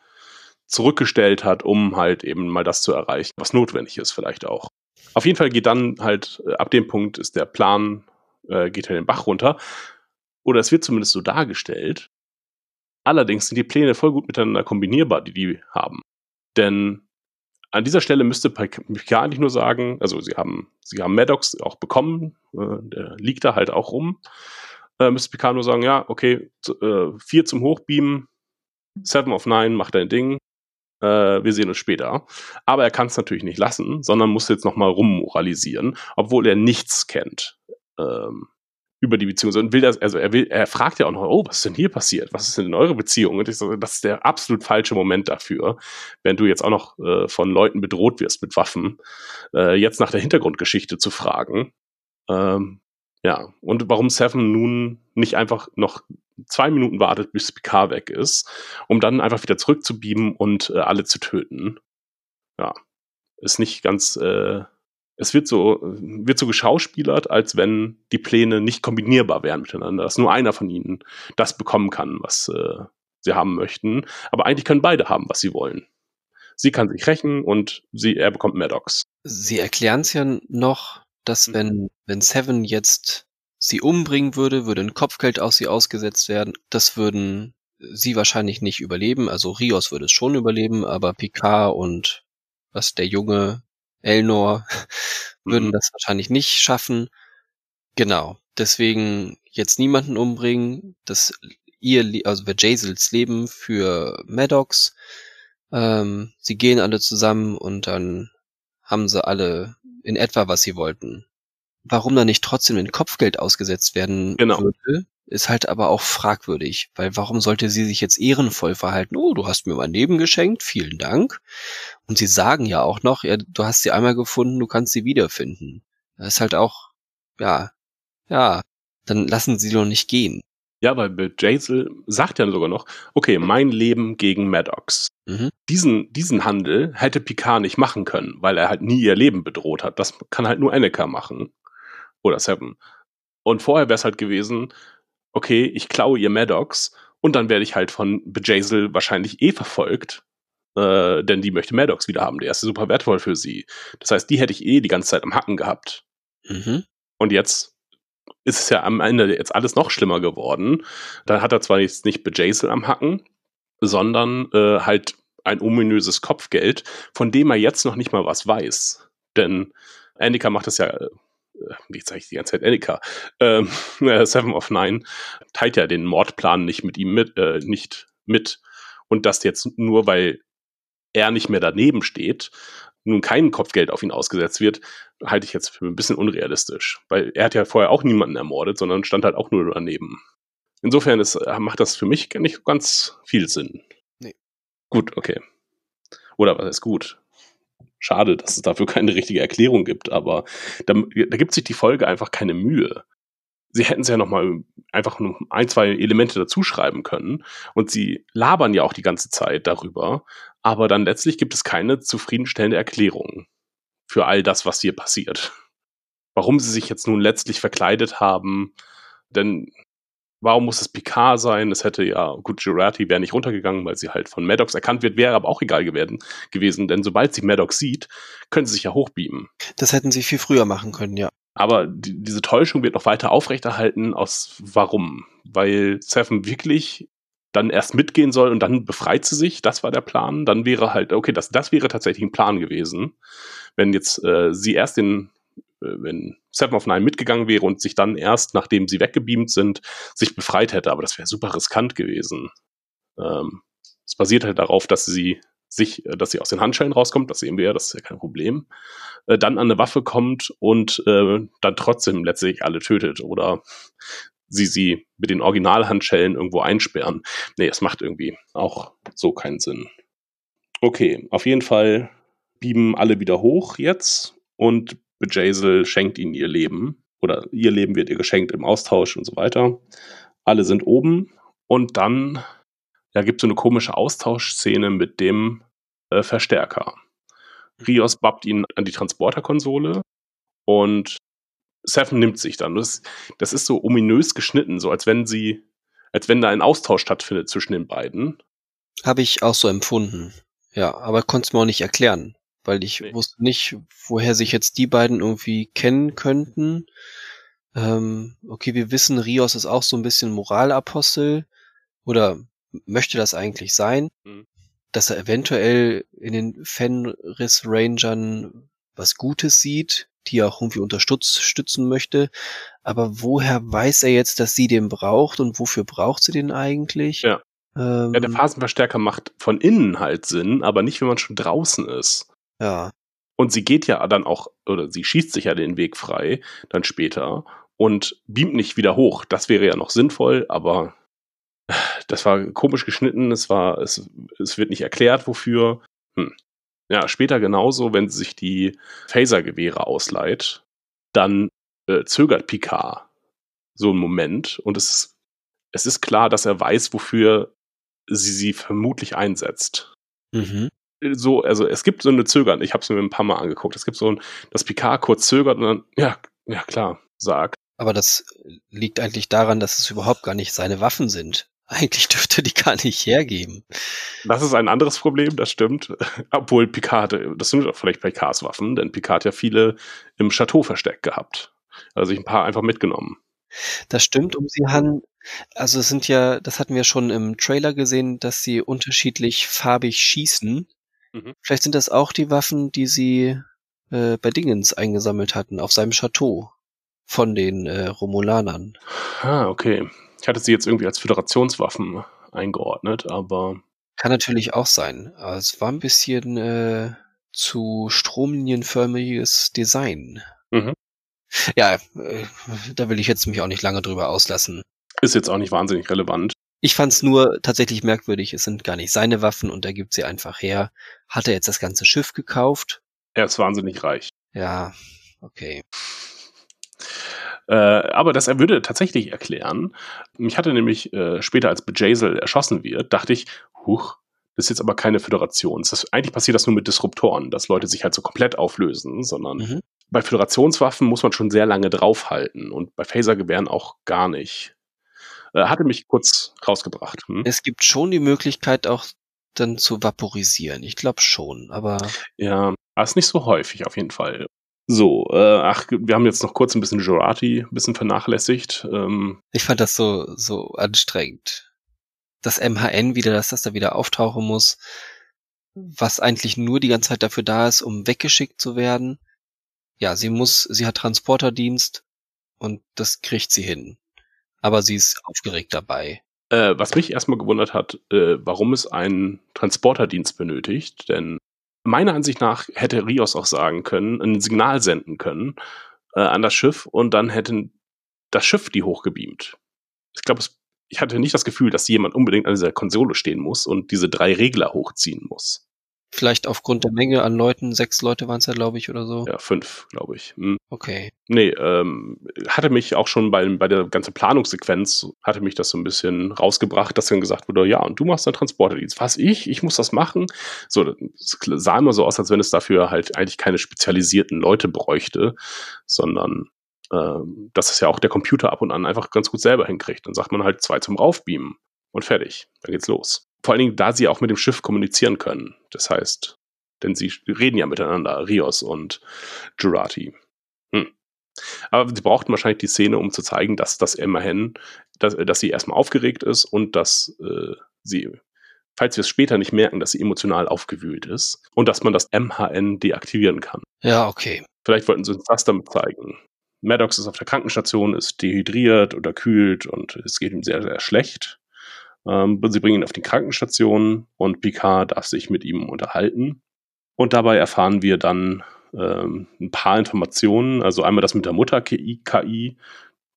Speaker 5: zurückgestellt hat, um halt eben mal das zu erreichen, was notwendig ist vielleicht auch. Auf jeden Fall geht dann halt, äh, ab dem Punkt ist der Plan, äh, geht halt den Bach runter. Oder es wird zumindest so dargestellt. Allerdings sind die Pläne voll gut miteinander kombinierbar, die die haben. Denn an dieser Stelle müsste Picard eigentlich nur sagen, also sie haben, sie haben Maddox auch bekommen, äh, der liegt da halt auch rum. Äh, müsste Picard nur sagen, ja, okay, äh, vier zum Hochbeamen, Seven of Nine, mach dein Ding, äh, wir sehen uns später. Aber er kann es natürlich nicht lassen, sondern muss jetzt nochmal rummoralisieren, obwohl er nichts kennt. Ähm, über die Beziehung, sondern will das, also er will, er fragt ja auch noch, oh, was ist denn hier passiert? Was ist denn in eurer Beziehung? Und ich so, das ist der absolut falsche Moment dafür, wenn du jetzt auch noch äh, von Leuten bedroht wirst mit Waffen, äh, jetzt nach der Hintergrundgeschichte zu fragen. Ähm, ja, und warum Seven nun nicht einfach noch zwei Minuten wartet, bis Picard weg ist, um dann einfach wieder zurückzubeamen und äh, alle zu töten. Ja, ist nicht ganz, äh, es wird so, wird so geschauspielert, als wenn die Pläne nicht kombinierbar wären miteinander, dass nur einer von ihnen das bekommen kann, was äh, sie haben möchten. Aber eigentlich können beide haben, was sie wollen. Sie kann sich rächen und sie, er bekommt Maddox.
Speaker 4: Sie erklären es ja noch, dass
Speaker 5: Mhm.
Speaker 4: wenn, wenn Seven jetzt sie umbringen würde, würde ein Kopfgeld aus sie ausgesetzt werden. Das würden sie wahrscheinlich nicht überleben. Also Rios würde es schon überleben, aber Picard und was der junge Elnor würden
Speaker 5: Mhm.
Speaker 4: das wahrscheinlich nicht schaffen. Genau. Deswegen jetzt niemanden umbringen. Das ihr, also Jazels Leben für Maddox. Ähm, sie gehen alle zusammen und dann haben sie alle in etwa, was sie wollten. Warum dann nicht trotzdem in Kopfgeld ausgesetzt werden
Speaker 5: Genau.
Speaker 4: würde, ist halt aber auch fragwürdig, weil warum sollte sie sich jetzt ehrenvoll verhalten? Oh, du hast mir mein Leben geschenkt, vielen Dank. Und sie sagen ja auch noch, ja, du hast sie einmal gefunden, du kannst sie wiederfinden. Das ist halt auch, ja, ja, dann lassen sie doch nicht gehen.
Speaker 5: Ja, weil Jazel sagt ja sogar noch, okay, mein Leben gegen Maddox.
Speaker 4: Mhm.
Speaker 5: Diesen, diesen Handel hätte Picard nicht machen können, weil er halt nie ihr Leben bedroht hat. Das kann halt nur Anakin machen. Oder Seven. Und vorher wäre es halt gewesen, okay, ich klaue ihr Maddox und dann werde ich halt von Bejazel wahrscheinlich eh verfolgt. Äh, denn die möchte Maddox wieder haben. Der ist super wertvoll für sie. Das heißt, die hätte ich eh die ganze Zeit am Hacken gehabt.
Speaker 4: Mhm.
Speaker 5: Und jetzt ist es ja am Ende jetzt alles noch schlimmer geworden. Dann hat er zwar jetzt nicht Bejazel am Hacken, sondern äh, halt ein ominöses Kopfgeld, von dem er jetzt noch nicht mal was weiß. Denn Annika macht das ja, äh, wie sage ich die ganze Zeit Annika, ähm, [LAUGHS] äh, Seven of Nine teilt ja den Mordplan nicht mit ihm mit, äh, nicht mit. Und das jetzt nur, weil er nicht mehr daneben steht, nun kein Kopfgeld auf ihn ausgesetzt wird, halte ich jetzt für ein bisschen unrealistisch. Weil er hat ja vorher auch niemanden ermordet, sondern stand halt auch nur daneben. Insofern ist, äh, macht das für mich nicht ganz viel Sinn.
Speaker 4: Nee.
Speaker 5: Gut, okay. Oder was ist gut? Schade, dass es dafür keine richtige Erklärung gibt, aber da, da gibt sich die Folge einfach keine Mühe. Sie hätten es ja noch mal einfach nur ein, zwei Elemente dazuschreiben können und sie labern ja auch die ganze Zeit darüber, aber dann letztlich gibt es keine zufriedenstellende Erklärung für all das, was hier passiert. Warum sie sich jetzt nun letztlich verkleidet haben, denn warum muss es Picard sein? Es hätte ja, gut, Girardi wäre nicht runtergegangen, weil sie halt von Maddox erkannt wird, wäre aber auch egal gewesen, gewesen denn sobald sie Maddox sieht, können sie sich ja hochbeamen.
Speaker 4: Das hätten sie viel früher machen können, ja.
Speaker 5: Aber die, diese Täuschung wird noch weiter aufrechterhalten. Aus warum? Weil Seven wirklich dann erst mitgehen soll und dann befreit sie sich. Das war der Plan. Dann wäre halt, okay, das, das wäre tatsächlich ein Plan gewesen. Wenn jetzt äh, sie erst den, wenn Seven of Nine mitgegangen wäre und sich dann erst, nachdem sie weggebeamt sind, sich befreit hätte. Aber das wäre super riskant gewesen. Ähm, es basiert halt darauf, dass sie sich, äh, dass sie aus den Handschellen rauskommt, das sehen wir ja, das ist ja kein Problem, äh, dann an eine Waffe kommt und äh, dann trotzdem letztlich alle tötet oder sie sie mit den Originalhandschellen irgendwo einsperren. Nee, es macht irgendwie auch so keinen Sinn. Okay, auf jeden Fall bieben alle wieder hoch jetzt und Bejazel schenkt ihnen ihr Leben oder ihr Leben wird ihr geschenkt im Austausch und so weiter. Alle sind oben und dann ja, gibt so eine komische Austauschszene mit dem äh, Verstärker. Rios babbt ihn an die Transporterkonsole und Seven nimmt sich dann. Das, das ist so ominös geschnitten, so als wenn sie, als wenn da ein Austausch stattfindet zwischen den beiden.
Speaker 4: Habe ich auch so empfunden. Ja, aber konnte es mir auch nicht erklären, weil ich
Speaker 5: Nee.
Speaker 4: wusste nicht, woher sich jetzt die beiden irgendwie kennen könnten. Ähm, okay, wir wissen, Rios ist auch so ein bisschen Moralapostel oder möchte das eigentlich sein,
Speaker 5: Mhm.
Speaker 4: dass er eventuell in den Fenris Rangern was Gutes sieht, die er auch irgendwie unterstützen möchte. Aber woher weiß er jetzt, dass sie den braucht und wofür braucht sie den eigentlich?
Speaker 5: Ja.
Speaker 4: Ähm,
Speaker 5: Ja, der Phasenverstärker macht von innen halt Sinn, aber nicht, wenn man schon draußen ist.
Speaker 4: Ja.
Speaker 5: Und sie geht ja dann auch, oder sie schießt sich ja den Weg frei, dann später, und beamt nicht wieder hoch. Das wäre ja noch sinnvoll, aber das war komisch geschnitten, es war, es, es wird nicht erklärt, wofür. Hm. Ja, später genauso, wenn sie sich die Phaser-Gewehre ausleiht, dann äh, zögert Picard so einen Moment und es, es ist klar, dass er weiß, wofür sie sie vermutlich einsetzt.
Speaker 4: Mhm.
Speaker 5: So, also es gibt so eine Zögern, ich habe es mir ein paar Mal angeguckt, es gibt so ein, dass Picard kurz zögert und dann, ja, ja klar, sagt.
Speaker 4: Aber das liegt eigentlich daran, dass es überhaupt gar nicht seine Waffen sind. [LAUGHS] Eigentlich dürfte die gar nicht hergeben.
Speaker 5: Das ist ein anderes Problem, das stimmt. [LAUGHS] Obwohl Picard, das sind vielleicht Picards Waffen, denn Picard hat ja viele im Chateau versteckt gehabt. Also sich ein paar einfach mitgenommen.
Speaker 4: Das stimmt, um sie Han. Also es sind ja, das hatten wir schon im Trailer gesehen, dass sie unterschiedlich farbig schießen.
Speaker 5: Mhm.
Speaker 4: Vielleicht sind das auch die Waffen, die sie äh, bei Dingens eingesammelt hatten, auf seinem Chateau von den äh, Romulanern.
Speaker 5: Ah, okay. Ich hatte sie jetzt irgendwie als Föderationswaffen eingeordnet, aber
Speaker 4: Kann natürlich auch sein. Aber es war ein bisschen äh, zu stromlinienförmiges Design.
Speaker 5: Mhm.
Speaker 4: Ja, äh, da will ich jetzt mich auch nicht lange drüber auslassen.
Speaker 5: ist jetzt auch nicht wahnsinnig relevant.
Speaker 4: Ich fand's nur tatsächlich merkwürdig, es sind gar nicht seine Waffen und er gibt sie einfach her. Hat er jetzt das ganze Schiff gekauft?
Speaker 5: Er ist wahnsinnig reich.
Speaker 4: Ja, okay.
Speaker 5: Äh, aber das er würde tatsächlich erklären. Ich hatte nämlich äh, später, als Bejazel erschossen wird, dachte ich, huch, das ist jetzt aber keine Föderation. Das eigentlich passiert das nur mit Disruptoren, dass Leute sich halt so komplett auflösen, sondern
Speaker 4: Mhm.
Speaker 5: bei Föderationswaffen muss man schon sehr lange draufhalten und bei Phasergewehren auch gar nicht. Äh, hatte mich kurz rausgebracht. Hm?
Speaker 4: Es gibt schon die Möglichkeit auch dann zu vaporisieren. Ich glaube schon, aber
Speaker 5: Ja, ist nicht so häufig auf jeden Fall. So, äh, ach, wir haben jetzt noch kurz ein bisschen Jurati ein bisschen vernachlässigt. Ähm,
Speaker 4: ich fand das so, so anstrengend. Das MHN wieder, dass das da wieder auftauchen muss, was eigentlich nur die ganze Zeit dafür da ist, um weggeschickt zu werden. Ja, sie muss, sie hat Transporterdienst und das kriegt sie hin. Aber sie ist aufgeregt dabei.
Speaker 5: Äh, was mich erstmal gewundert hat, äh, warum es einen Transporterdienst benötigt, denn meiner Ansicht nach hätte Rios auch sagen können, ein Signal senden können äh, an das Schiff und dann hätten das Schiff die hochgebeamt. Ich glaube, ich hatte nicht das Gefühl, dass jemand unbedingt an dieser Konsole stehen muss und diese drei Regler hochziehen muss.
Speaker 4: Vielleicht aufgrund der Menge an Leuten, sechs Leute waren es ja, glaube ich, oder so.
Speaker 5: Ja, fünf, glaube ich. Hm.
Speaker 4: Okay.
Speaker 5: Nee, ähm, hatte mich auch schon bei, bei der ganzen Planungssequenz, hatte mich das so ein bisschen rausgebracht, dass dann gesagt wurde, ja, und du machst dann Transporterdienst. Was, ich? Ich muss das machen? So, es sah immer so aus, als wenn es dafür halt eigentlich keine spezialisierten Leute bräuchte, sondern ähm, dass es ja auch der Computer ab und an einfach ganz gut selber hinkriegt. Dann sagt man halt zwei zum Raufbeamen und fertig. Dann geht's los. Vor allen Dingen, da sie auch mit dem Schiff kommunizieren können. Das heißt, denn sie reden ja miteinander, Rios und Jurati. Hm. Aber sie brauchten wahrscheinlich die Szene, um zu zeigen, dass das immerhin, dass, dass sie erstmal aufgeregt ist und dass äh, sie, falls wir es später nicht merken, dass sie emotional aufgewühlt ist und dass man das MHN deaktivieren kann.
Speaker 4: Ja, okay.
Speaker 5: Vielleicht wollten sie uns das damit zeigen. Maddox ist auf der Krankenstation, ist dehydriert oder kühlt und es geht ihm sehr, sehr schlecht. Ähm, sie bringen ihn auf die Krankenstation und Picard darf sich mit ihm unterhalten. Und dabei erfahren wir dann ähm, ein paar Informationen. Also einmal das mit der Mutter-KI, KI,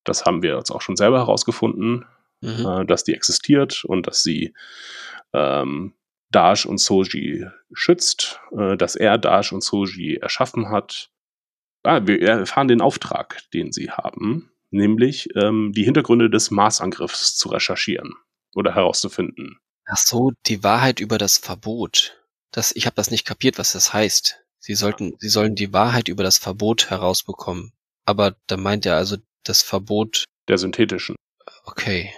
Speaker 5: das haben wir jetzt auch schon selber herausgefunden,
Speaker 4: Mhm.
Speaker 5: äh, dass die existiert und dass sie ähm, Dash und Soji schützt, äh, dass er Dash und Soji erschaffen hat. Ah, wir erfahren den Auftrag, den sie haben, nämlich ähm, die Hintergründe des Marsangriffs zu recherchieren oder herauszufinden.
Speaker 4: Ach so, die Wahrheit über das Verbot. Das, ich habe das nicht kapiert, was das heißt. Sie sollten, sie sollen die Wahrheit über das Verbot herausbekommen. Aber da meint er also das Verbot.
Speaker 5: Der synthetischen.
Speaker 4: Okay.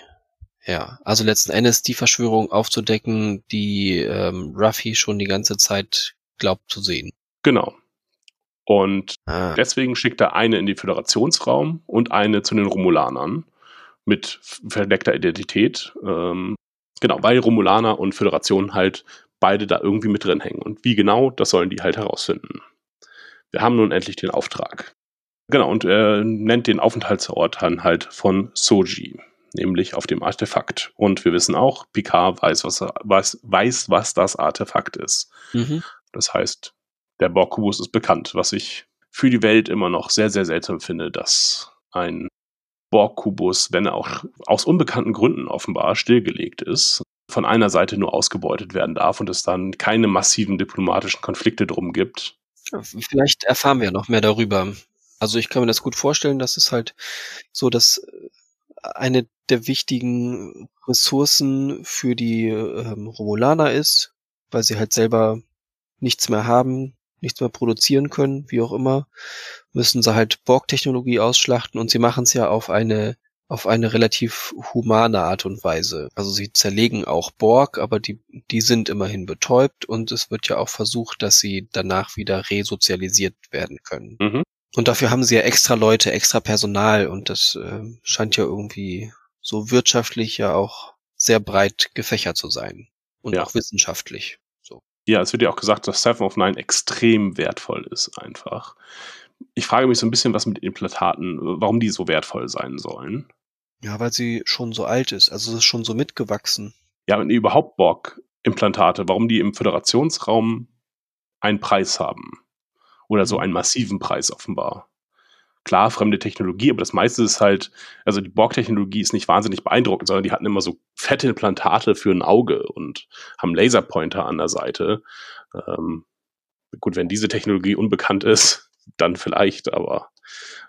Speaker 4: Ja, also letzten Endes die Verschwörung aufzudecken, die ähm, Ruffy schon die ganze Zeit glaubt zu sehen.
Speaker 5: Genau. Und
Speaker 4: Ah,
Speaker 5: deswegen schickt er eine in den Föderationsraum und eine zu den Romulanern mit verdeckter Identität. Ähm, genau, weil Romulaner und Föderation halt beide da irgendwie mit drin hängen. Und wie genau, das sollen die halt herausfinden. Wir haben nun endlich den Auftrag. Genau, und er nennt den Aufenthaltsort dann halt von Soji, nämlich auf dem Artefakt. Und wir wissen auch, Picard weiß, was, er- weiß, weiß, was das Artefakt ist.
Speaker 4: mhm.
Speaker 5: Das heißt, der Borg-Kubus ist bekannt, was ich für die Welt immer noch sehr, sehr seltsam finde, dass ein Borg-Kubus, wenn er auch aus unbekannten Gründen offenbar stillgelegt ist, von einer Seite nur ausgebeutet werden darf und es dann keine massiven diplomatischen Konflikte drum gibt.
Speaker 4: Vielleicht erfahren wir noch mehr darüber. Also ich kann mir das gut vorstellen, dass es halt so, dass äh, eine der wichtigen Ressourcen für die ähm, Romulaner ist, weil sie halt selber nichts mehr haben, nichts mehr produzieren können, wie auch immer, müssen sie halt Borg-Technologie ausschlachten und sie machen es ja auf eine auf eine relativ humane Art und Weise. Also sie zerlegen auch Borg, aber die, die sind immerhin betäubt und es wird ja auch versucht, dass sie danach wieder resozialisiert werden können.
Speaker 5: Mhm.
Speaker 4: Und dafür haben sie ja extra Leute, extra Personal und das äh, scheint ja irgendwie so wirtschaftlich ja auch sehr breit gefächert zu sein. Und
Speaker 5: Ja.
Speaker 4: auch wissenschaftlich.
Speaker 5: Ja, es wird ja auch gesagt, dass Seven of Nine extrem wertvoll ist, einfach. Ich frage mich so ein bisschen, was mit Implantaten, warum die so wertvoll sein sollen.
Speaker 4: Ja, weil sie schon so alt ist. Also es ist schon so mitgewachsen.
Speaker 5: Ja, und überhaupt Borg-Implantate, warum die im Föderationsraum einen Preis haben. Oder so einen massiven Preis offenbar. Klar, fremde Technologie, aber das meiste ist halt, also die Borg-Technologie ist nicht wahnsinnig beeindruckend, sondern die hatten immer so fette Implantate für ein Auge und haben Laserpointer an der Seite. Ähm, gut, wenn diese Technologie unbekannt ist, dann vielleicht, aber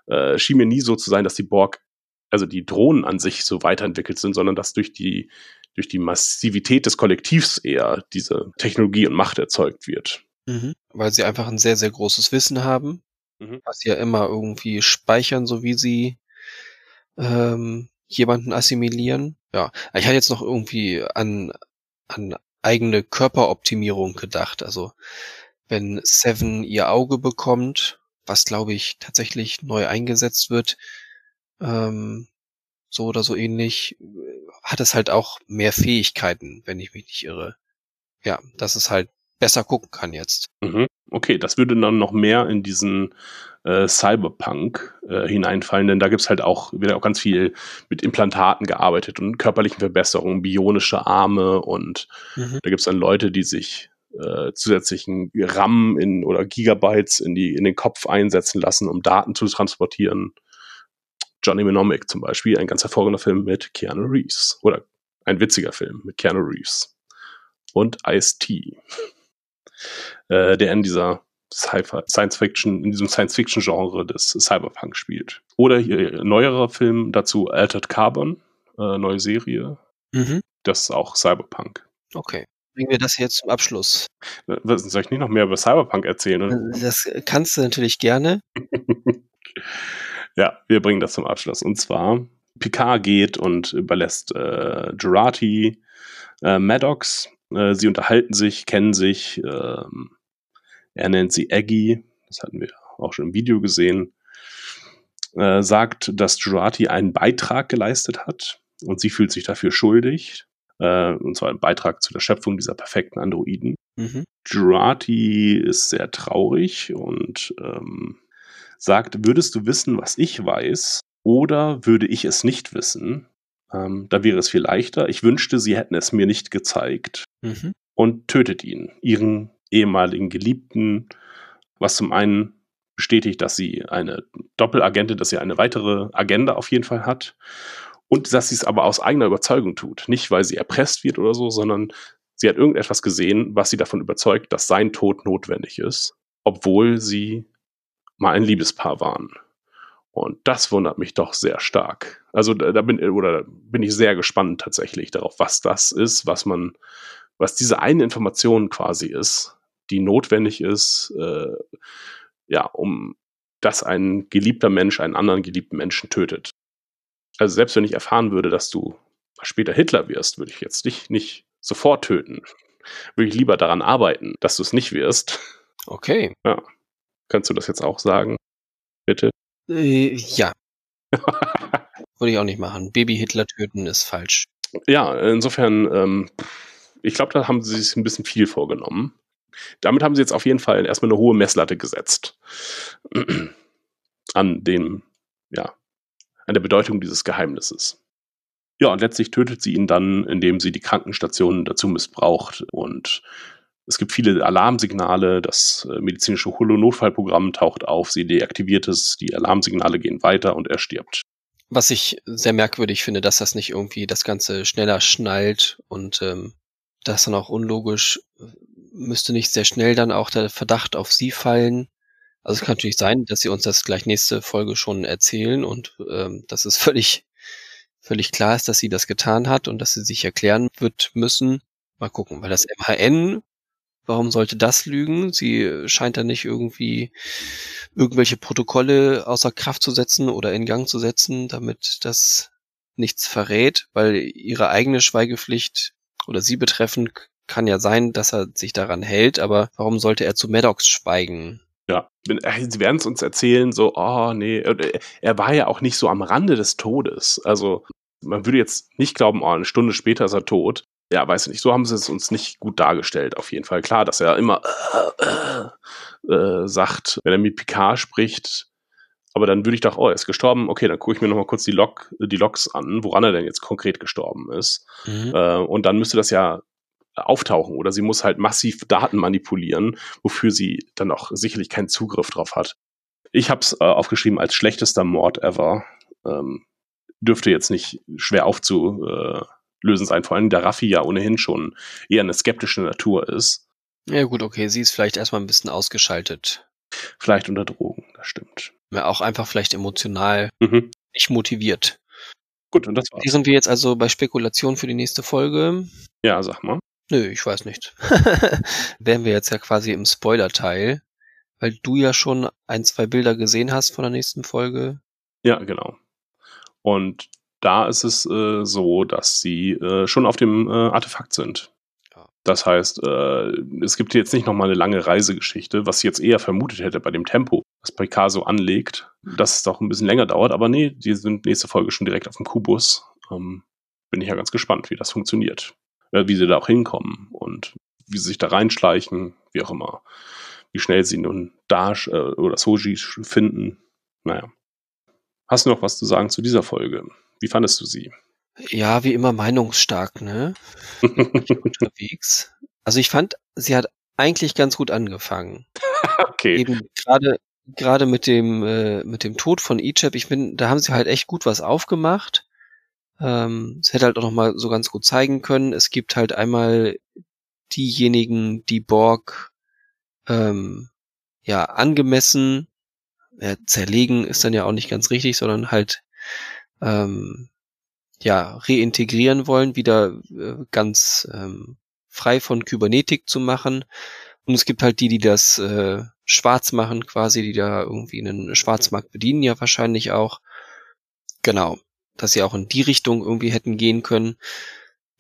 Speaker 5: äh, schien mir nie so zu sein, dass die Borg, also die Drohnen an sich so weiterentwickelt sind, sondern dass durch die, durch die Massivität des Kollektivs eher diese Technologie und Macht erzeugt wird.
Speaker 4: Weil sie einfach ein sehr, sehr großes Wissen haben,
Speaker 5: Mhm.
Speaker 4: was ja immer irgendwie speichern, so wie sie ähm, jemanden assimilieren. Ja, ich hatte jetzt noch irgendwie an, an eigene Körperoptimierung gedacht. Also wenn Seven ihr Auge bekommt, was glaube ich tatsächlich neu eingesetzt wird, ähm, so oder so ähnlich, hat es halt auch mehr Fähigkeiten, wenn ich mich nicht irre. Ja, dass es halt besser gucken kann jetzt.
Speaker 5: Mhm. Okay, das würde dann noch mehr in diesen äh, Cyberpunk äh, hineinfallen, denn da gibt's halt auch wieder auch ganz viel mit Implantaten gearbeitet und körperlichen Verbesserungen, bionische Arme und
Speaker 4: Mhm.
Speaker 5: da gibt's dann Leute, die sich äh, zusätzlichen RAM in oder Gigabytes in die in den Kopf einsetzen lassen, um Daten zu transportieren. Johnny Mnemonic zum Beispiel, ein ganz hervorragender Film mit Keanu Reeves oder ein witziger Film mit Keanu Reeves und Ice-T äh, der in dieser Sci-Fi- Science-Fiction, in diesem Science-Fiction-Genre des Cyberpunk spielt. Oder hier neuerer Film dazu Altered Carbon, äh, neue Serie.
Speaker 4: Mhm.
Speaker 5: Das ist auch Cyberpunk.
Speaker 4: Okay. Bringen wir das jetzt zum Abschluss.
Speaker 5: Äh, Was, soll ich nicht noch mehr über Cyberpunk erzählen? oder?
Speaker 4: Das kannst du natürlich gerne. [LAUGHS]
Speaker 5: ja, wir bringen das zum Abschluss. Und zwar, Picard geht und überlässt äh, Jurati äh, Maddox. Äh, sie unterhalten sich, kennen sich. ähm, er nennt sie Aggie. Das hatten wir auch schon im Video gesehen. Äh, sagt, dass Jurati einen Beitrag geleistet hat und sie fühlt sich dafür schuldig. Äh, und zwar einen Beitrag zu der Schöpfung dieser perfekten Androiden.
Speaker 4: Mhm.
Speaker 5: Jurati ist sehr traurig und ähm, sagt, würdest du wissen, was ich weiß, oder würde ich es nicht wissen? Ähm, da wäre es viel leichter. Ich wünschte, sie hätten es mir nicht gezeigt
Speaker 4: Mhm.
Speaker 5: und tötet ihn, ihren ehemaligen Geliebten, was zum einen bestätigt, dass sie eine Doppelagentin, dass sie eine weitere Agenda auf jeden Fall hat und dass sie es aber aus eigener Überzeugung tut. Nicht, weil sie erpresst wird oder so, sondern sie hat irgendetwas gesehen, was sie davon überzeugt, dass sein Tod notwendig ist, obwohl sie mal ein Liebespaar waren. Und das wundert mich doch sehr stark. Also da, da bin oder bin ich sehr gespannt tatsächlich darauf, was das ist, was man, was diese eine Information quasi ist, die notwendig ist, äh, ja, um dass ein geliebter Mensch einen anderen geliebten Menschen tötet. Also selbst wenn ich erfahren würde, dass du später Hitler wirst, würde ich jetzt dich nicht sofort töten. Würde ich lieber daran arbeiten, dass du es nicht wirst.
Speaker 4: Okay.
Speaker 5: Kannst du das jetzt auch sagen? Bitte?
Speaker 4: Äh, ja. [LAUGHS] Würde ich auch nicht machen. Baby Hitler töten ist falsch.
Speaker 5: Ja, insofern, ähm, ich glaube, da haben sie sich ein bisschen viel vorgenommen. Damit haben sie jetzt auf jeden Fall erstmal eine hohe Messlatte gesetzt. an dem, ja, an der Bedeutung dieses Geheimnisses. Ja, und letztlich tötet sie ihn dann, indem sie die Krankenstationen dazu missbraucht. Und es gibt viele Alarmsignale. Das äh, medizinische Holo-Notfallprogramm taucht auf, sie deaktiviert es, die Alarmsignale gehen weiter und er stirbt.
Speaker 4: Was ich sehr merkwürdig finde, dass das nicht irgendwie das Ganze schneller schnallt und ähm, das dann auch unlogisch müsste nicht sehr schnell dann auch der Verdacht auf sie fallen. Also es kann natürlich sein, dass sie uns das gleich nächste Folge schon erzählen und ähm, das ist [LAUGHS] völlig völlig klar ist, dass sie das getan hat und dass sie sich erklären wird müssen. Mal gucken, weil das MHN, warum sollte das lügen? Sie scheint da nicht irgendwie irgendwelche Protokolle außer Kraft zu setzen oder in Gang zu setzen, damit das nichts verrät, weil ihre eigene Schweigepflicht oder sie betreffend kann ja sein, dass er sich daran hält, aber warum sollte er zu Maddox schweigen?
Speaker 5: Ja, äh, sie werden es uns erzählen, so, oh nee, äh, er war ja auch nicht so am Rande des Todes. Also man würde jetzt nicht glauben, oh, eine Stunde später ist er tot. Ja, weiß ich nicht, so haben sie es uns nicht gut dargestellt, auf jeden Fall. Klar, dass er immer äh, äh, sagt, wenn er mit Picard spricht, aber dann würde ich doch, oh, er ist gestorben, okay, dann gucke ich mir nochmal kurz die, Log, die Logs an, woran er denn jetzt konkret gestorben ist. Mhm. Äh, und dann müsste das ja auftauchen oder sie muss halt massiv Daten manipulieren, wofür sie dann auch sicherlich keinen Zugriff drauf hat. Ich habe es äh, aufgeschrieben als schlechtester Mord ever. Ähm, dürfte jetzt nicht schwer aufzulösen sein, vor allem da Raffi ja ohnehin schon eher eine skeptische Natur ist.
Speaker 4: Ja gut, okay, sie ist vielleicht erstmal ein bisschen ausgeschaltet.
Speaker 5: Vielleicht unter Drogen, das stimmt.
Speaker 4: Ja, auch einfach vielleicht emotional mhm. nicht motiviert.
Speaker 5: Gut, und das war's.
Speaker 4: Hier sind wir jetzt also bei Spekulation für die nächste Folge.
Speaker 5: Ja, sag mal.
Speaker 4: Nö, ich weiß nicht. [LAUGHS] Wären wir jetzt ja quasi im Spoiler-Teil, weil du ja schon ein, zwei Bilder gesehen hast von der nächsten Folge.
Speaker 5: Ja, genau. Und da ist es äh, so, dass sie äh, schon auf dem äh, Artefakt sind. Das heißt, äh, es gibt jetzt nicht nochmal eine lange Reisegeschichte, was ich jetzt eher vermutet hätte bei dem Tempo, was Picasso anlegt, dass es doch ein bisschen länger dauert. Aber nee, die sind nächste Folge schon direkt auf dem Kubus. Ähm, bin ich ja ganz gespannt, wie das funktioniert äh, wie sie da auch hinkommen und wie sie sich da reinschleichen, wie auch immer. Wie schnell sie nun Dash äh, oder Soji finden. Naja. Hast du noch was zu sagen zu dieser Folge? Wie fandest du sie?
Speaker 4: Ja, wie immer meinungsstark, ne? [LAUGHS] unterwegs. Also ich fand, sie hat eigentlich ganz gut angefangen. [LAUGHS]
Speaker 5: okay.
Speaker 4: Eben gerade gerade mit dem äh, mit dem Tod von Ichab, ich bin, da haben sie halt echt gut was aufgemacht. Ähm, es hätte halt auch noch mal so ganz gut zeigen können. Es gibt halt einmal diejenigen, die Borg ähm, ja angemessen ja, zerlegen ist dann ja auch nicht ganz richtig, sondern halt ähm, ja reintegrieren wollen, wieder äh, ganz ähm, frei von Kybernetik zu machen. Und es gibt halt die, die das äh, schwarz machen, quasi, die da irgendwie einen Schwarzmarkt bedienen, ja wahrscheinlich auch. Genau dass sie auch in die Richtung irgendwie hätten gehen können.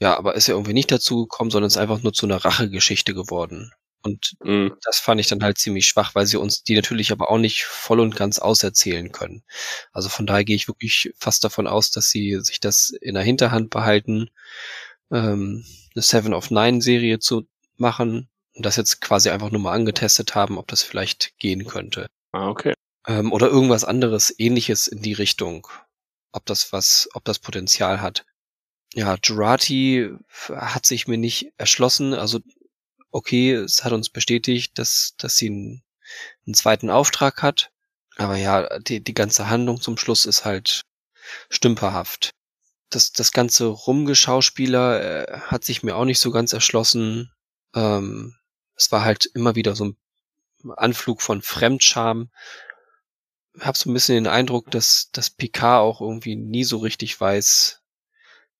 Speaker 4: Ja, aber ist ja irgendwie nicht dazu gekommen, sondern ist einfach nur zu einer Rachegeschichte geworden. Und mhm. das fand ich dann halt ziemlich schwach, weil sie uns die natürlich aber auch nicht voll und ganz auserzählen können. Also von daher gehe ich wirklich fast davon aus, dass sie sich das in der Hinterhand behalten, ähm, eine Seven of Nine Serie zu machen und das jetzt quasi einfach nur mal angetestet haben, ob das vielleicht gehen könnte.
Speaker 5: Ah, okay.
Speaker 4: Ähm, oder irgendwas anderes ähnliches in die Richtung ob das was, ob das Potenzial hat. Ja, Jurati hat sich mir nicht erschlossen. Also, okay, es hat uns bestätigt, dass, dass sie einen, einen zweiten Auftrag hat. Aber ja, die, die ganze Handlung zum Schluss ist halt stümperhaft. Das, das ganze Rumgeschauspieler äh, hat sich mir auch nicht so ganz erschlossen. Ähm, es war halt immer wieder so ein Anflug von Fremdscham, habe so ein bisschen den Eindruck, dass, dass Picard auch irgendwie nie so richtig weiß,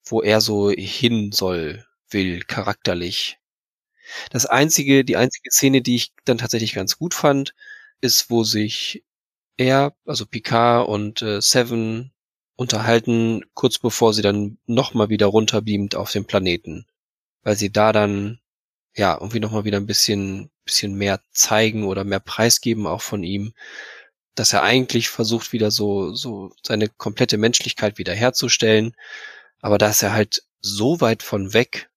Speaker 4: wo er so hin soll, will, charakterlich. Das einzige, die einzige Szene, die ich dann tatsächlich ganz gut fand, ist, wo sich er, also Picard und äh, Seven unterhalten, kurz bevor sie dann nochmal wieder runterbeamt auf den Planeten. Weil sie da dann, ja, irgendwie nochmal wieder ein bisschen, bisschen mehr zeigen oder mehr preisgeben auch von ihm dass er eigentlich versucht, wieder so, so seine komplette Menschlichkeit wiederherzustellen. Aber da ist er halt so weit von weg,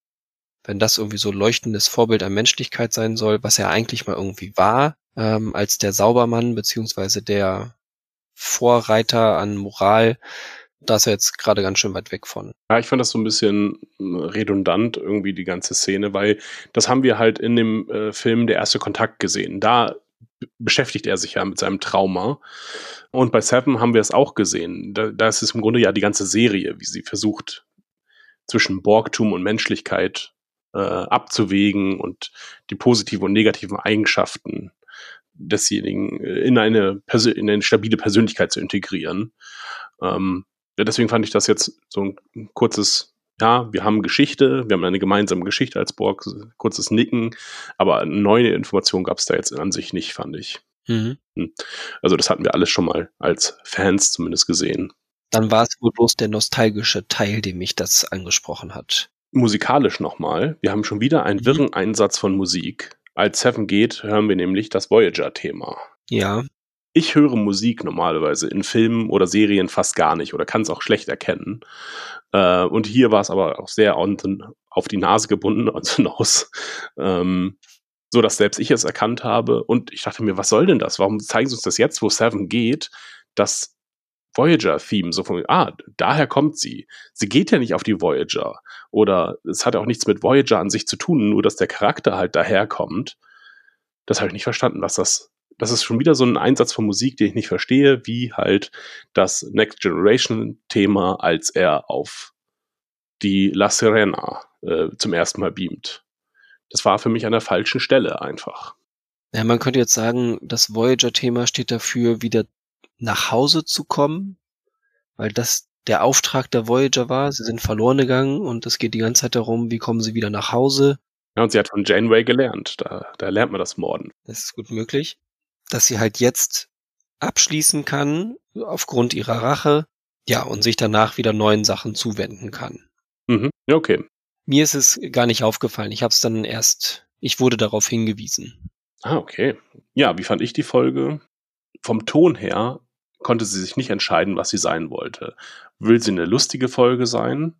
Speaker 4: wenn das irgendwie so leuchtendes Vorbild an Menschlichkeit sein soll, was er eigentlich mal irgendwie war, ähm, als der Saubermann beziehungsweise der Vorreiter an Moral, da ist er jetzt gerade ganz schön weit weg von.
Speaker 5: Ja, ich fand das so ein bisschen redundant, irgendwie die ganze Szene, weil das haben wir halt in dem äh, Film Der erste Kontakt gesehen. Da beschäftigt er sich ja mit seinem Trauma. Und bei Seven haben wir es auch gesehen. Da, da ist es im Grunde ja die ganze Serie, wie sie versucht, zwischen Borgtum und Menschlichkeit äh, abzuwägen und die positiven und negativen Eigenschaften desjenigen äh, in eine, in eine stabile Persönlichkeit zu integrieren. Ähm, deswegen fand ich das jetzt so ein kurzes, ja, wir haben Geschichte, wir haben eine gemeinsame Geschichte als Borg, kurzes Nicken, aber neue Informationen gab es da jetzt an sich nicht, fand ich.
Speaker 4: Mhm.
Speaker 5: Hm. Also das hatten wir alles schon mal als Fans zumindest gesehen.
Speaker 4: Dann war es wohl bloß der nostalgische Teil, dem mich das angesprochen hat.
Speaker 5: Musikalisch nochmal, wir haben schon wieder einen
Speaker 4: Mhm.
Speaker 5: wirren Einsatz von Musik. Als Seven geht, hören wir nämlich das Voyager-Thema.
Speaker 4: Ja,
Speaker 5: Ich höre Musik normalerweise in Filmen oder Serien fast gar nicht oder kann es auch schlecht erkennen. Äh, und hier war es aber auch sehr on the, auf die Nase gebunden, [LAUGHS] also Nose, ähm, so dass selbst ich es erkannt habe. Und ich dachte mir, was soll denn das? Warum zeigen sie uns das jetzt, wo Seven geht, das Voyager-Theme so von, ah, daher kommt sie. Sie geht ja nicht auf die Voyager. Oder es hat auch nichts mit Voyager an sich zu tun, nur dass der Charakter halt daherkommt. Das habe ich nicht verstanden, was das das ist schon wieder so ein Einsatz von Musik, den ich nicht verstehe, wie halt das Next Generation Thema, als er auf die La Serena äh, zum ersten Mal beamt. Das war für mich an der falschen Stelle einfach.
Speaker 4: Ja, man könnte jetzt sagen, das Voyager-Thema steht dafür, wieder nach Hause zu kommen, weil das der Auftrag der Voyager war. Sie sind verloren gegangen und es geht die ganze Zeit darum, wie kommen sie wieder nach Hause.
Speaker 5: Ja, und sie hat von Janeway gelernt. Da, da lernt man das Morden.
Speaker 4: Das ist gut möglich. Dass sie halt jetzt abschließen kann, aufgrund ihrer Rache, ja, und sich danach wieder neuen Sachen zuwenden kann.
Speaker 5: Mhm. Ja, okay.
Speaker 4: Mir ist es gar nicht aufgefallen. Ich habe es dann erst, ich wurde darauf hingewiesen.
Speaker 5: Ah, okay. Ja, wie fand ich die Folge? Vom Ton her konnte sie sich nicht entscheiden, was sie sein wollte. Will sie eine lustige Folge sein?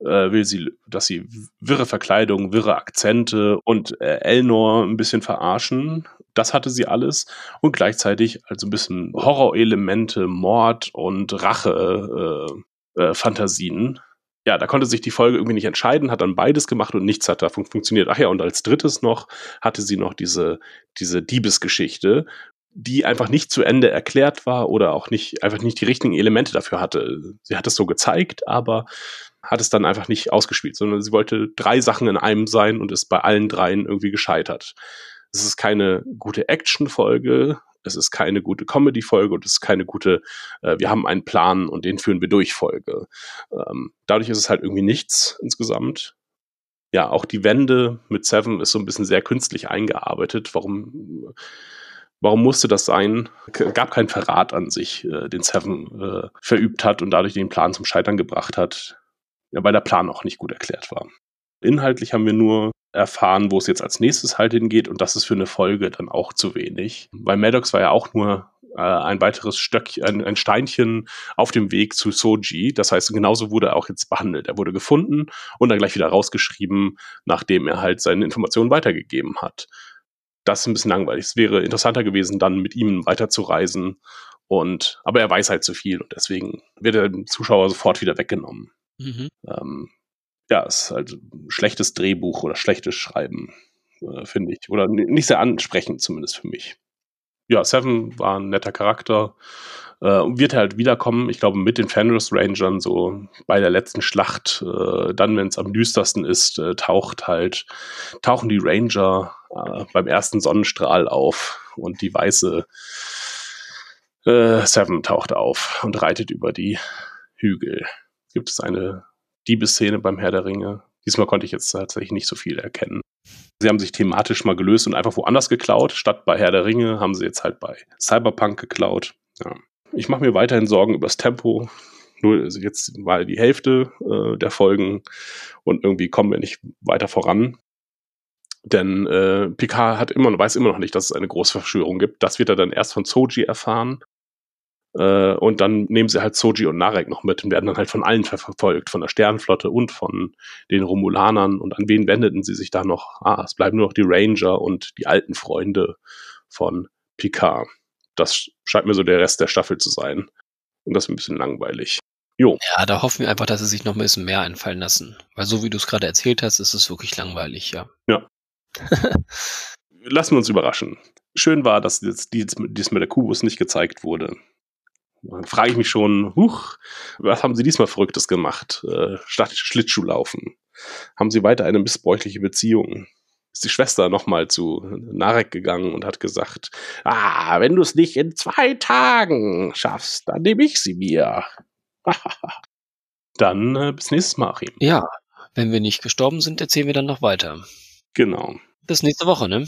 Speaker 5: Äh, will sie, dass sie wirre Verkleidung, wirre Akzente und äh, Elnor ein bisschen verarschen? Das hatte sie alles. Und gleichzeitig also ein bisschen Horrorelemente, Mord und Rache-Fantasien. ja, da konnte sich die Folge irgendwie nicht entscheiden, hat dann beides gemacht und nichts hat davon funktioniert. Ach ja, und als drittes noch hatte sie noch diese, diese Diebesgeschichte, die einfach nicht zu Ende erklärt war oder auch nicht, einfach nicht die richtigen Elemente dafür hatte. Sie hat es so gezeigt, aber hat es dann einfach nicht ausgespielt, sondern sie wollte drei Sachen in einem sein und ist bei allen dreien irgendwie gescheitert. Es ist keine gute Action-Folge, es ist keine gute Comedy-Folge und es ist keine gute, äh, wir haben einen Plan und den führen wir durch Folge. Ähm, dadurch ist es halt irgendwie nichts insgesamt. Ja, auch die Wende mit Seven ist so ein bisschen sehr künstlich eingearbeitet. Warum, warum musste das sein? K gab keinen Verrat an sich, äh, den Seven äh, verübt hat und dadurch den Plan zum Scheitern gebracht hat. Ja, weil der Plan auch nicht gut erklärt war. Inhaltlich haben wir nur erfahren, wo es jetzt als nächstes halt hingeht und das ist für eine Folge dann auch zu wenig. Weil Maddox war ja auch nur äh, ein weiteres Stöckchen, ein, ein Steinchen auf dem Weg zu Soji. Das heißt, genauso wurde er auch jetzt behandelt. Er wurde gefunden und dann gleich wieder rausgeschrieben, nachdem er halt seine Informationen weitergegeben hat. Das ist ein bisschen langweilig. Es wäre interessanter gewesen, dann mit ihm weiterzureisen. Und, aber er weiß halt zu viel und deswegen wird er dem Zuschauer sofort wieder weggenommen.
Speaker 4: Mhm.
Speaker 5: Ähm, ja, ist halt schlechtes Drehbuch oder schlechtes Schreiben, äh, finde ich. Oder nicht sehr ansprechend, zumindest für mich. Ja, Seven war ein netter Charakter. Äh, wird halt wiederkommen, ich glaube, mit den Fenris Rangern, so bei der letzten Schlacht, äh, dann, wenn es am düstersten ist, äh, taucht halt, tauchen die Ranger äh, beim ersten Sonnenstrahl auf und die weiße äh, Seven taucht auf und reitet über die Hügel. Gibt es eine Diebesszene beim Herr der Ringe? Diesmal konnte ich jetzt tatsächlich nicht so viel erkennen. Sie haben sich thematisch mal gelöst und einfach woanders geklaut. Statt bei Herr der Ringe haben sie jetzt halt bei Cyberpunk geklaut. Ja. Ich mache mir weiterhin Sorgen über das Tempo. Nur jetzt war die Hälfte äh, der Folgen und irgendwie kommen wir nicht weiter voran. Denn äh, Picard hat immer, weiß immer noch nicht, dass es eine große Verschwörung gibt. Das wird er dann erst von Soji erfahren. Äh, und dann nehmen sie halt Soji und Narek noch mit und werden dann halt von allen ver verfolgt, von der Sternenflotte und von den Romulanern. Und an wen wendeten sie sich da noch? Ah, es bleiben nur noch die Ranger und die alten Freunde von Picard. Das scheint mir so der Rest der Staffel zu sein. Und das ist ein bisschen langweilig. Jo.
Speaker 4: Ja, da hoffen wir einfach, dass sie sich noch ein bisschen mehr einfallen lassen. Weil so wie du es gerade erzählt hast, ist es wirklich langweilig, ja.
Speaker 5: Ja. [LAUGHS] Lassen wir uns überraschen. Schön war, dass jetzt dies, dies mit der Kubus nicht gezeigt wurde. Dann frage ich mich schon, huch, was haben sie diesmal Verrücktes gemacht, äh, statt Schlittschuhlaufen? Haben sie weiter eine missbräuchliche Beziehung? Ist die Schwester nochmal zu Narek gegangen und hat gesagt, ah, wenn du es nicht in zwei Tagen schaffst, dann nehme ich sie mir. [LAUGHS] Dann äh, bis nächstes Mal, Achim.
Speaker 4: Ja, wenn wir nicht gestorben sind, erzählen wir dann noch weiter.
Speaker 5: Genau.
Speaker 4: Bis nächste Woche, ne?